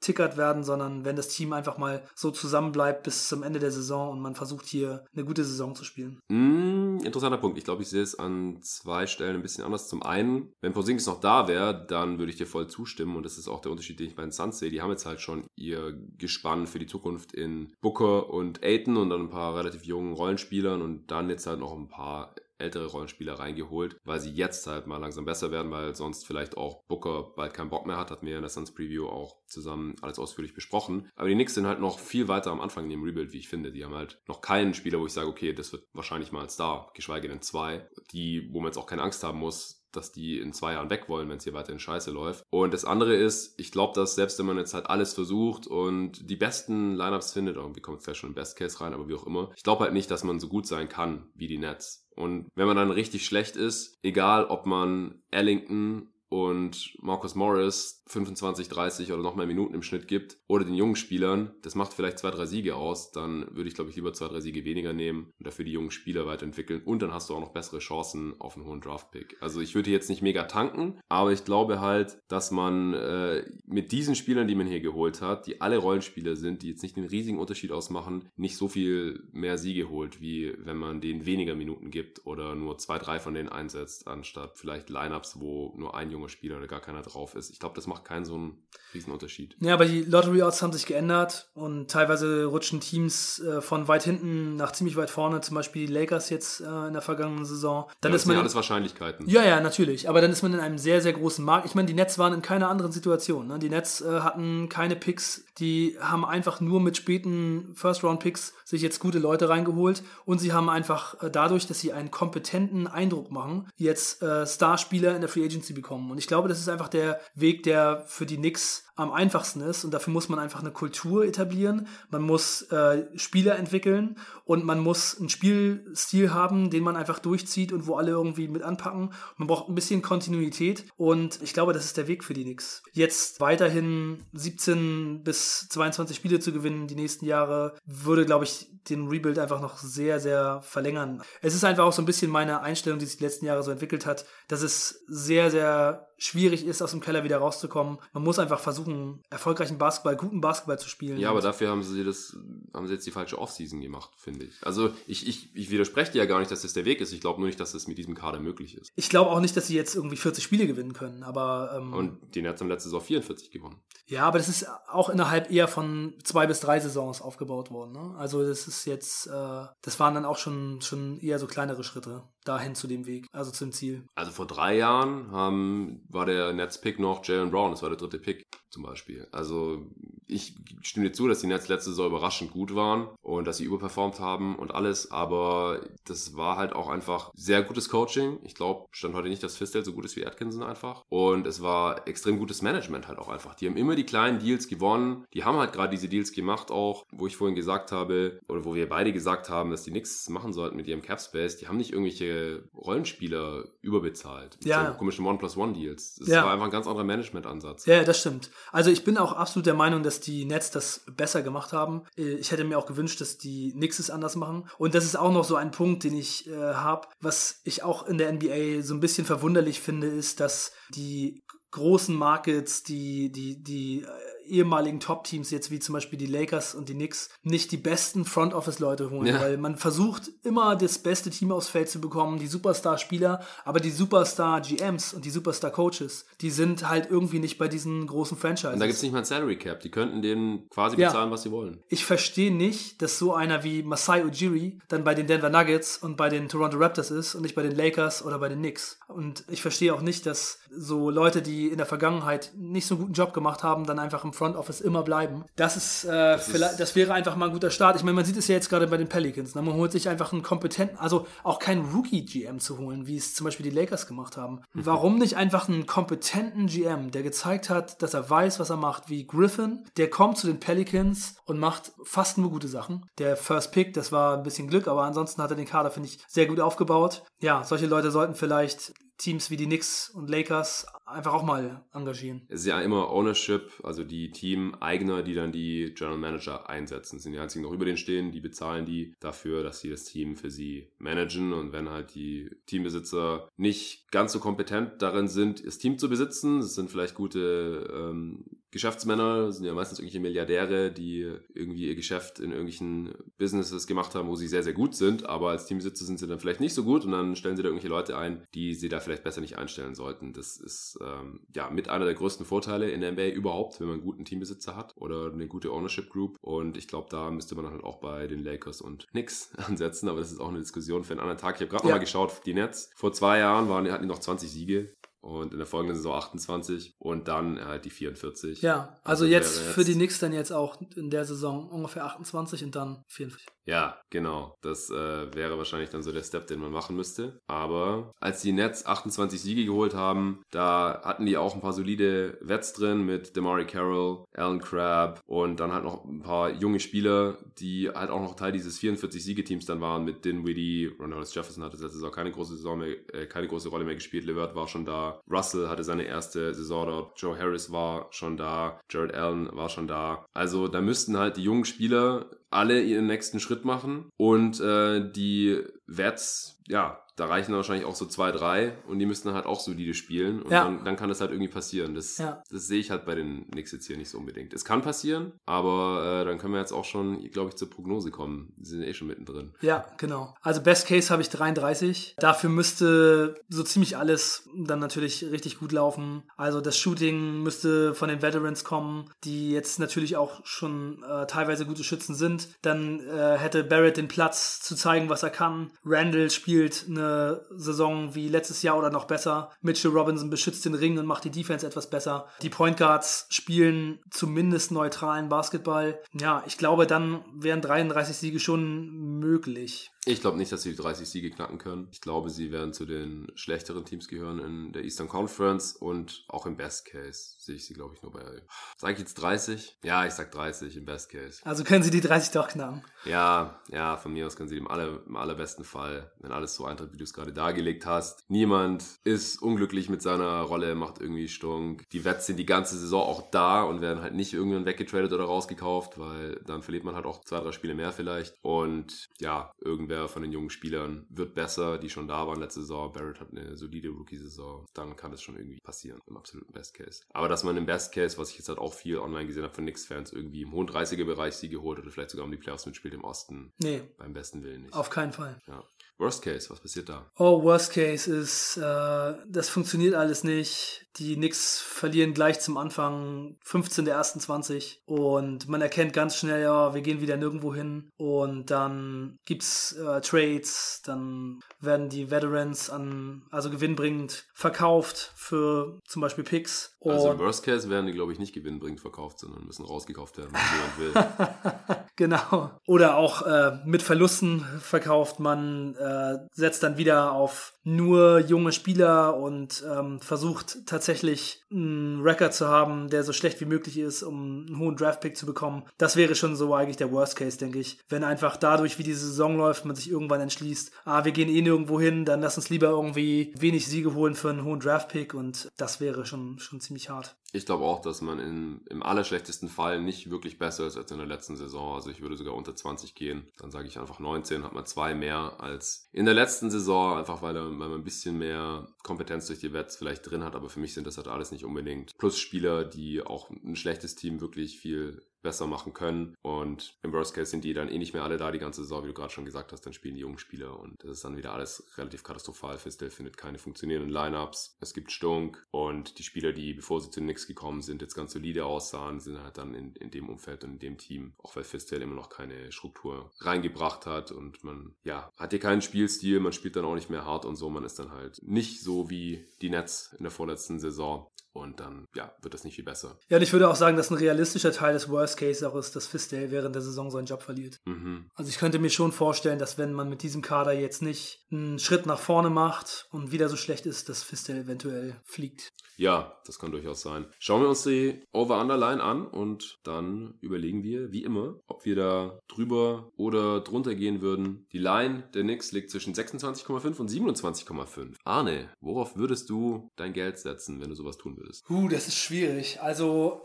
vertickert werden, sondern wenn das Team einfach mal so zusammenbleibt bis zum Ende der Saison und man versucht hier eine gute Saison zu spielen. Mm, interessanter Punkt. Ich glaube, ich sehe es an zwei Stellen ein bisschen anders. Zum einen, wenn Porzingis noch da wäre, dann würde ich dir voll zustimmen und das ist auch der Unterschied, den ich bei den Suns sehe. Die haben jetzt halt schon ihr Gespann für die Zukunft in Booker und Aiton und dann ein paar relativ jungen Rollenspielern und dann jetzt halt noch ein paar ältere Rollenspieler reingeholt, weil sie jetzt halt mal langsam besser werden, weil sonst vielleicht auch Booker bald keinen Bock mehr hat, hat mir in der Suns Preview auch zusammen alles ausführlich besprochen. Aber die Knicks sind halt noch viel weiter am Anfang in dem Rebuild, wie ich finde. Die haben halt noch keinen Spieler, wo ich sage, okay, das wird wahrscheinlich mal ein Star, geschweige denn zwei, die, wo man jetzt auch keine Angst haben muss, dass die in zwei Jahren weg wollen, wenn es hier weiterhin scheiße läuft. Und das andere ist, ich glaube, dass selbst wenn man jetzt halt alles versucht und die besten Lineups findet, irgendwie kommt es ja schon im Best Case rein, aber wie auch immer, ich glaube halt nicht, dass man so gut sein kann wie die Nets. Und wenn man dann richtig schlecht ist, egal ob man Ellington und Marcus Morris 25, 30 oder noch mehr Minuten im Schnitt gibt oder den jungen Spielern, das macht vielleicht zwei, drei Siege aus, dann würde ich glaube ich lieber zwei, drei Siege weniger nehmen und dafür die jungen Spieler weiterentwickeln und dann hast du auch noch bessere Chancen auf einen hohen Draft-Pick. Also ich würde jetzt nicht mega tanken, aber ich glaube halt, dass man äh, mit diesen Spielern, die man hier geholt hat, die alle Rollenspieler sind, die jetzt nicht den riesigen Unterschied ausmachen, nicht so viel mehr Siege holt, wie wenn man denen weniger Minuten gibt oder nur zwei, drei von denen einsetzt, anstatt vielleicht Lineups, wo nur ein junger Spieler oder gar keiner drauf ist. Ich glaube, das macht keinen so einen riesen Unterschied. Ja, aber die Lottery Odds haben sich geändert und teilweise rutschen Teams äh, von weit hinten nach ziemlich weit vorne, zum Beispiel die Lakers jetzt äh, in der vergangenen Saison. Dann ja, ist man sind alles Wahrscheinlichkeiten. Ja, ja, natürlich. Aber dann ist man in einem sehr, sehr großen Markt. Ich meine, die Nets waren in keiner anderen Situation. Ne? Die Nets äh, hatten keine Picks, die haben einfach nur mit späten First-Round-Picks sich jetzt gute Leute reingeholt und sie haben einfach äh, dadurch, dass sie einen kompetenten Eindruck machen, jetzt äh, Starspieler in der Free Agency bekommen. Und ich glaube, das ist einfach der Weg, der für die Knicks am einfachsten ist und dafür muss man einfach eine Kultur etablieren, man muss äh, Spieler entwickeln und man muss einen Spielstil haben, den man einfach durchzieht und wo alle irgendwie mit anpacken. Man braucht ein bisschen Kontinuität und ich glaube, das ist der Weg für die Knicks. Jetzt weiterhin 17 bis 22 Spiele zu gewinnen die nächsten Jahre würde, glaube ich, den Rebuild einfach noch sehr, sehr verlängern. Es ist einfach auch so ein bisschen meine Einstellung, die sich die letzten Jahre so entwickelt hat, dass es sehr, sehr schwierig ist, aus dem Keller wieder rauszukommen. Man muss einfach versuchen, erfolgreichen Basketball, guten Basketball zu spielen. Ja, aber dafür haben sie das, haben sie jetzt die falsche Offseason gemacht, finde ich. Also ich, ich, ich widerspreche dir ja gar nicht, dass das der Weg ist. Ich glaube nur nicht, dass das mit diesem Kader möglich ist. Ich glaube auch nicht, dass sie jetzt irgendwie 40 Spiele gewinnen können, aber. Ähm, Und die Nets haben letzte Saison 44 gewonnen. Ja, aber das ist auch innerhalb eher von zwei bis drei Saisons aufgebaut worden. Ne? Also das ist jetzt, äh, das waren dann auch schon, schon eher so kleinere Schritte dahin zu dem Weg, also zum Ziel. Also vor drei Jahren haben, war der Nets-Pick noch Jalen Brown, das war der dritte Pick zum Beispiel. Also ich stimme dir zu, dass die Nets letzte Saison überraschend gut waren und dass sie überperformt haben und alles, aber das war halt auch einfach sehr gutes Coaching. Ich glaube, stand heute nicht, dass Fistel so gut ist wie Atkinson einfach. Und es war extrem gutes Management halt auch einfach. Die haben immer die kleinen Deals gewonnen. Die haben halt gerade diese Deals gemacht auch, wo ich vorhin gesagt habe, oder wo wir beide gesagt haben, dass die nichts machen sollten mit ihrem Cap Space. Die haben nicht irgendwelche Rollenspieler überbezahlt. Ja. So komischen One-Plus-One-Deals. Das ja. war einfach ein ganz anderer Management-Ansatz. Ja, das stimmt. Also ich bin auch absolut der Meinung, dass die Nets das besser gemacht haben. Äh, ich hätte mir auch gewünscht, dass die Knicks es anders machen. Und das ist auch noch so ein Punkt, den ich äh, habe, was ich auch in der NBA so ein bisschen verwunderlich finde, ist, dass die großen Markets, die, die, die äh, ehemaligen Top-Teams, jetzt wie zum Beispiel die Lakers und die Knicks, nicht die besten Front-Office-Leute holen, ja. weil man versucht immer das beste Team aufs Feld zu bekommen, die Superstar-Spieler, aber die Superstar-GMs und die Superstar-Coaches, die sind halt irgendwie nicht bei diesen großen Franchises. Und da gibt es nicht mal ein Salary Cap, die könnten denen quasi bezahlen, ja. was sie wollen. Ich verstehe nicht, dass so einer wie Masai Ujiri dann bei den Denver Nuggets und bei den Toronto Raptors ist und nicht bei den Lakers oder bei den Knicks. Und ich verstehe auch nicht, dass so Leute, die in der Vergangenheit nicht so einen guten Job gemacht haben, dann einfach im Front Office immer bleiben. Das ist, äh, das, ist das, wäre einfach mal ein guter Start. Ich meine, man sieht es ja jetzt gerade bei den Pelicans. Ne? Man holt sich einfach einen kompetenten, also auch keinen Rookie-GM zu holen, wie es zum Beispiel die Lakers gemacht haben. Mhm. Warum nicht einfach einen kompetenten GM, der gezeigt hat, dass er weiß, was er macht, wie Griffin, der kommt zu den Pelicans und macht fast nur gute Sachen. Der First Pick, das war ein bisschen Glück, aber ansonsten hat er den Kader, finde ich, sehr gut aufgebaut. Ja, solche Leute sollten vielleicht Teams wie die Knicks und Lakers einfach auch mal engagieren. Es ist ja immer Ownership, also die Team-Eigner, die dann die General Manager einsetzen, das sind die einzigen, die noch über denen stehen, die bezahlen die dafür, dass sie das Team für sie managen. Und wenn halt die Teambesitzer nicht ganz so kompetent darin sind, das Team zu besitzen, das sind vielleicht gute ähm, Geschäftsmänner, sind ja meistens irgendwelche Milliardäre, die irgendwie ihr Geschäft in irgendwelchen Businesses gemacht haben, wo sie sehr, sehr gut sind, aber als Teambesitzer sind sie dann vielleicht nicht so gut und dann stellen sie da irgendwelche Leute ein, die sie da vielleicht besser nicht einstellen sollten. Das ist ähm, ja mit einer der größten Vorteile in der NBA überhaupt, wenn man einen guten Teambesitzer hat oder eine gute Ownership Group und ich glaube, da müsste man dann halt auch bei den Lakers und Knicks ansetzen, aber das ist auch eine Diskussion für einen anderen Tag. Ich habe gerade ja. noch mal geschaut, die Nets. Vor zwei Jahren waren, hatten die noch 20 Siege und in der folgenden Saison 28 und dann halt die 44. Ja, also, also jetzt, jetzt, für die Knicks dann jetzt auch in der Saison ungefähr 28 und dann 44. Ja, genau. Das äh, wäre wahrscheinlich dann so der Step, den man machen müsste. Aber als die Nets 28 Siege geholt haben, da hatten die auch ein paar solide Wets drin mit Demari Carroll, Alan Crabb und dann halt noch ein paar junge Spieler, die halt auch noch Teil dieses 44-Siege-Teams dann waren mit Dinwiddie. Ronald Jefferson hatte letzte Saison keine große Saison mehr, äh, keine große Rolle mehr gespielt. Levert war schon da. Russell hatte seine erste Saison dort. Joe Harris war schon da. Jared Allen war schon da. Also da müssten halt die jungen Spieler alle ihren nächsten Schritt machen und äh, die Wets, ja, da reichen wahrscheinlich auch so zwei, drei und die müssten halt auch solide spielen und Ja. dann, dann kann das halt irgendwie passieren. Das, Ja. das sehe ich halt bei den Knicks jetzt hier nicht so unbedingt. Es kann passieren, aber äh, dann können wir jetzt auch schon, glaube ich, zur Prognose kommen. Sie sind eh schon mittendrin. Ja, genau. Also Best Case habe ich 33. Dafür müsste so ziemlich alles dann natürlich richtig gut laufen. Also das Shooting müsste von den Veterans kommen, die jetzt natürlich auch schon äh, teilweise gute Schützen sind. Dann äh, hätte Barrett den Platz zu zeigen, was er kann. Randall spielt eine Saison wie letztes Jahr oder noch besser. Mitchell Robinson beschützt den Ring und macht die Defense etwas besser. Die Point Guards spielen zumindest neutralen Basketball. Ja, ich glaube, dann wären 33 Siege schon möglich. Ich glaube nicht, dass sie die 30 Siege knacken können. Ich glaube, sie werden zu den schlechteren Teams gehören in der Eastern Conference und auch im Best Case sehe ich sie, glaube ich, nur bei. Sag ich jetzt 30? Ja, ich sag 30 im Best Case. Also können sie die 30 doch knacken. Ja, ja, von mir aus können sie im, aller, im allerbesten Fall, wenn alles so eintritt, wie du es gerade dargelegt hast. Niemand ist unglücklich mit seiner Rolle, macht irgendwie Stunk. Die Wets sind die ganze Saison auch da und werden halt nicht irgendwann weggetradet oder rausgekauft, weil dann verliert man halt auch zwei, drei Spiele mehr vielleicht. Und ja, irgendwer von den jungen Spielern wird besser, die schon da waren letzte Saison. Barrett hat eine solide Rookie-Saison. Dann kann es schon irgendwie passieren im absoluten Best Case. Aber dass man im Best Case, was ich jetzt halt auch viel online gesehen habe von Knicks-Fans, irgendwie im hohen 30er-Bereich sie geholt oder vielleicht sogar um die Playoffs mitspielt im Osten, Nee, beim besten Willen nicht. auf keinen Fall. Ja. Worst Case, was passiert da? Oh, Worst Case ist, äh, das funktioniert alles nicht. Die Knicks verlieren gleich zum Anfang 15 der ersten 20 und man erkennt ganz schnell, ja, wir gehen wieder nirgendwo hin und dann gibt's äh, Trades, dann werden die Veterans an, also gewinnbringend verkauft für zum Beispiel Picks. Also im Worst Case werden die, glaube ich, nicht gewinnbringend verkauft, sondern müssen rausgekauft werden, wenn jemand will. Genau. Oder auch äh, mit Verlusten verkauft man, äh, setzt dann wieder auf nur junge Spieler und ähm, versucht tatsächlich einen Record zu haben, der so schlecht wie möglich ist, um einen hohen Draftpick zu bekommen. Das wäre schon so eigentlich der Worst Case, denke ich. Wenn einfach dadurch, wie die Saison läuft, man sich irgendwann entschließt, ah, wir gehen eh nirgendwo hin, dann lass uns lieber irgendwie wenig Siege holen für einen hohen Draftpick und das wäre schon, schon ziemlich hart. Ich glaube auch, dass man in, im allerschlechtesten Fall nicht wirklich besser ist als in der letzten Saison. Also ich würde sogar unter 20 gehen. Dann sage ich einfach 19, hat man zwei mehr als in der letzten Saison, einfach weil, er, man ein bisschen mehr Kompetenz durch die Wets vielleicht drin hat. Aber für mich sind das halt alles nicht unbedingt. Plus Spieler, die auch ein schlechtes Team wirklich viel besser machen können. Und im Worst Case sind die dann eh nicht mehr alle da die ganze Saison, wie du gerade schon gesagt hast. Dann spielen die jungen Spieler und das ist dann wieder alles relativ katastrophal. Fistel findet keine funktionierenden Lineups. Es gibt Stunk und die Spieler, die bevor sie zu Nix gekommen sind, jetzt ganz solide aussahen, sind halt dann in, in dem Umfeld und in dem Team, auch weil Fistel immer noch keine Struktur reingebracht hat und man, ja, hat hier keinen Spielstil, man spielt dann auch nicht mehr hart und so, man ist dann halt nicht so wie die Nets in der vorletzten Saison. Und dann, ja, wird das nicht viel besser. Ja, und ich würde auch sagen, dass ein realistischer Teil des Worst Case auch ist, dass Fisdale während der Saison seinen Job verliert. Mhm. Also ich könnte mir schon vorstellen, dass wenn man mit diesem Kader jetzt nicht einen Schritt nach vorne macht und wieder so schlecht ist, dass Fisdale eventuell fliegt. Ja, das kann durchaus sein. Schauen wir uns die Over-Underline an und dann überlegen wir, wie immer, ob wir da drüber oder drunter gehen würden. Die Line der Knicks liegt zwischen 26,5 und 27,5. Arne, worauf würdest du dein Geld setzen, wenn du sowas tun würdest? Uh, das ist schwierig. Also,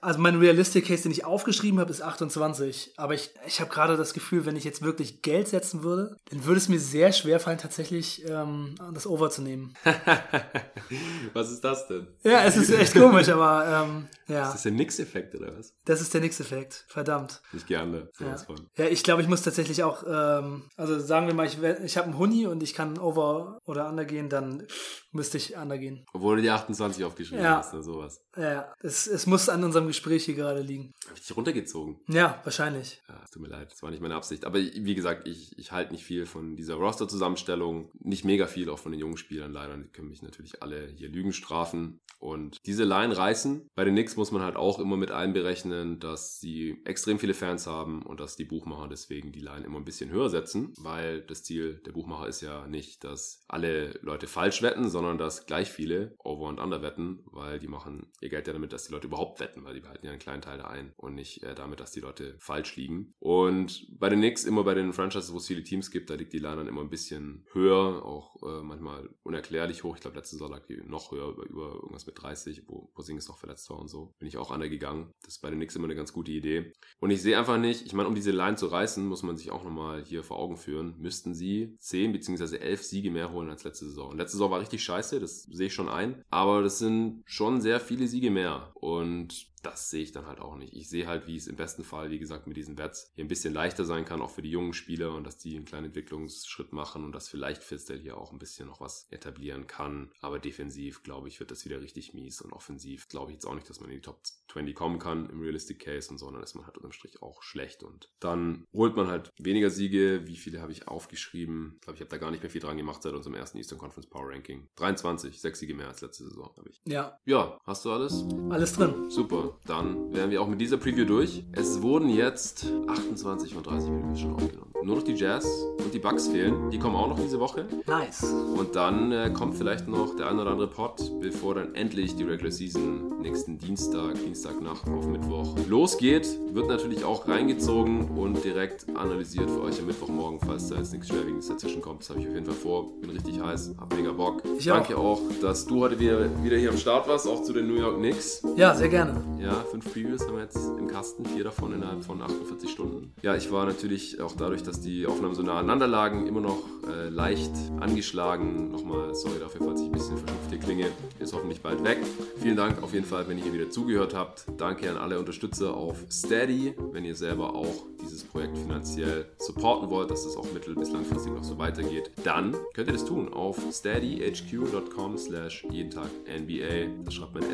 also mein Realistic Case, den ich aufgeschrieben habe, ist 28. Aber ich, ich habe gerade das Gefühl, wenn ich jetzt wirklich Geld setzen würde, dann würde es mir sehr schwer fallen, tatsächlich ähm, das Over zu nehmen. was ist das denn? Ja, es ist echt komisch, aber ähm, ja, Ist das der Nix-Effekt oder was? das ist der nächste Effekt. Verdammt. Nicht gerne. Ja. Ja, ich glaube, ich muss tatsächlich auch, ähm, also sagen wir mal, ich, ich habe einen Huni und ich kann over oder under gehen, dann müsste ich under gehen. Obwohl du die 28 aufgeschrieben Ja. hast oder sowas. Ja, es, es muss an unserem Gespräch hier gerade liegen. Habe ich dich runtergezogen? Ja, wahrscheinlich. Ja, es tut mir leid, das war nicht meine Absicht. Aber wie gesagt, ich, ich halte nicht viel von dieser Roster-Zusammenstellung. Nicht mega viel, auch von den jungen Spielern leider. Die können mich natürlich alle hier Lügen strafen. Und diese Line reißen. Bei den Knicks muss man halt auch immer mit einberechnen, dass sie extrem viele Fans haben und dass die Buchmacher deswegen die Line immer ein bisschen höher setzen, weil das Ziel der Buchmacher ist ja nicht, dass alle Leute falsch wetten, sondern dass gleich viele Over- und Under wetten, weil die machen ihr Geld ja damit, dass die Leute überhaupt wetten, weil die behalten ja einen kleinen Teil da ein und nicht äh, damit, dass die Leute falsch liegen. Und bei den Knicks, immer bei den Franchises, wo es viele Teams gibt, da liegt die Line dann immer ein bisschen höher, auch äh, manchmal unerklärlich hoch. Ich glaube, letzte Saison lag die noch höher, über, über irgendwas mit 30, wo Porzingis noch verletzt war und so. Bin ich auch gegangen. Das ist bei den Knicks immer eine ganz gute Idee. Und ich sehe einfach nicht, ich meine, um diese Line zu reißen, muss man sich auch nochmal hier vor Augen führen, müssten sie 10 bzw. 11 Siege mehr holen als letzte Saison. Und letzte Saison war richtig scheiße, das sehe ich schon ein. Aber das sind schon sehr viele Siege mehr. Und das sehe ich dann halt auch nicht. Ich sehe halt, wie es im besten Fall, wie gesagt, mit diesen Wets hier ein bisschen leichter sein kann, auch für die jungen Spieler und dass die einen kleinen Entwicklungsschritt machen und dass vielleicht Fistel hier auch ein bisschen noch was etablieren kann. Aber defensiv, glaube ich, wird das wieder richtig mies und offensiv glaube ich jetzt auch nicht, dass man in die Top 20 kommen kann im Realistic Case und so, sondern ist man halt unterm Strich auch schlecht und dann holt man halt weniger Siege. Wie viele habe ich aufgeschrieben? Ich glaube, ich habe da gar nicht mehr viel dran gemacht seit unserem ersten Eastern Conference Power Ranking. 23, sechs Siege mehr als letzte Saison habe ich. Ja. Ja, hast du alles? Alles drin. Super dann wären wir auch mit dieser Preview durch. Es wurden jetzt 28 von 30 Minuten schon aufgenommen. Nur noch die Jazz und die Bucks fehlen. Die kommen auch noch diese Woche. Nice. Und dann äh, kommt vielleicht noch der ein oder andere Pod, bevor dann endlich die Regular Season nächsten Dienstag, Dienstagnacht auf Mittwoch losgeht. Wird natürlich auch reingezogen und direkt analysiert für euch am Mittwochmorgen, falls da jetzt nichts Schwerwiegendes dazwischen kommt. Das habe ich auf jeden Fall vor. Bin richtig heiß, hab mega Bock. Ich Danke auch. auch, dass du heute wieder, wieder hier am Start warst, auch zu den New York Knicks. Ja, sehr gerne. Ja, fünf Previews haben wir jetzt im Kasten, vier davon innerhalb von 48 Stunden. Ja, ich war natürlich auch dadurch, dass die Aufnahmen so nah aneinander lagen, immer noch äh, leicht angeschlagen. Nochmal sorry dafür, falls ich ein bisschen verschnupft hier klinge. Ist hoffentlich bald weg. Vielen Dank auf jeden Fall, wenn ihr wieder zugehört habt. Danke an alle Unterstützer auf Steady, wenn ihr selber auch dieses Projekt finanziell supporten wollt, dass es auch mittel- bis langfristig noch so weitergeht, dann könnt ihr das tun auf steadyhq.com slash jeden Tag NBA. Das schreibt man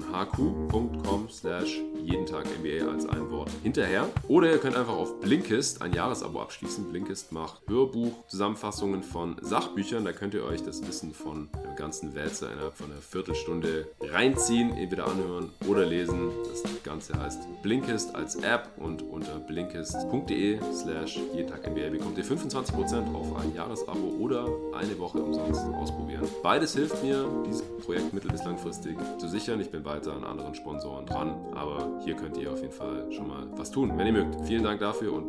S-T-E-A-D-Y-H-Q.com slash jeden Tag NBA als ein Wort hinterher. Oder ihr könnt einfach auf Blinkist ein Jahresabo abschließen. Blinkist macht Hörbuch-Zusammenfassungen von Sachbüchern. Da könnt ihr euch das Wissen von dem ganzen Wälzer innerhalb von einer Viertelstunde reinziehen, entweder anhören oder lesen. Das Ganze heißt Blinkist als App und unter blinkist.de slash jeden Tag NBA bekommt ihr 25% auf ein Jahresabo oder eine Woche umsonst ausprobieren. Beides hilft mir, dieses Projekt mittel- bis langfristig zu sichern. Ich bin weiter an anderen Sponsoren dran, aber hier könnt ihr auf jeden Fall schon mal was tun, wenn ihr mögt. Vielen Dank dafür und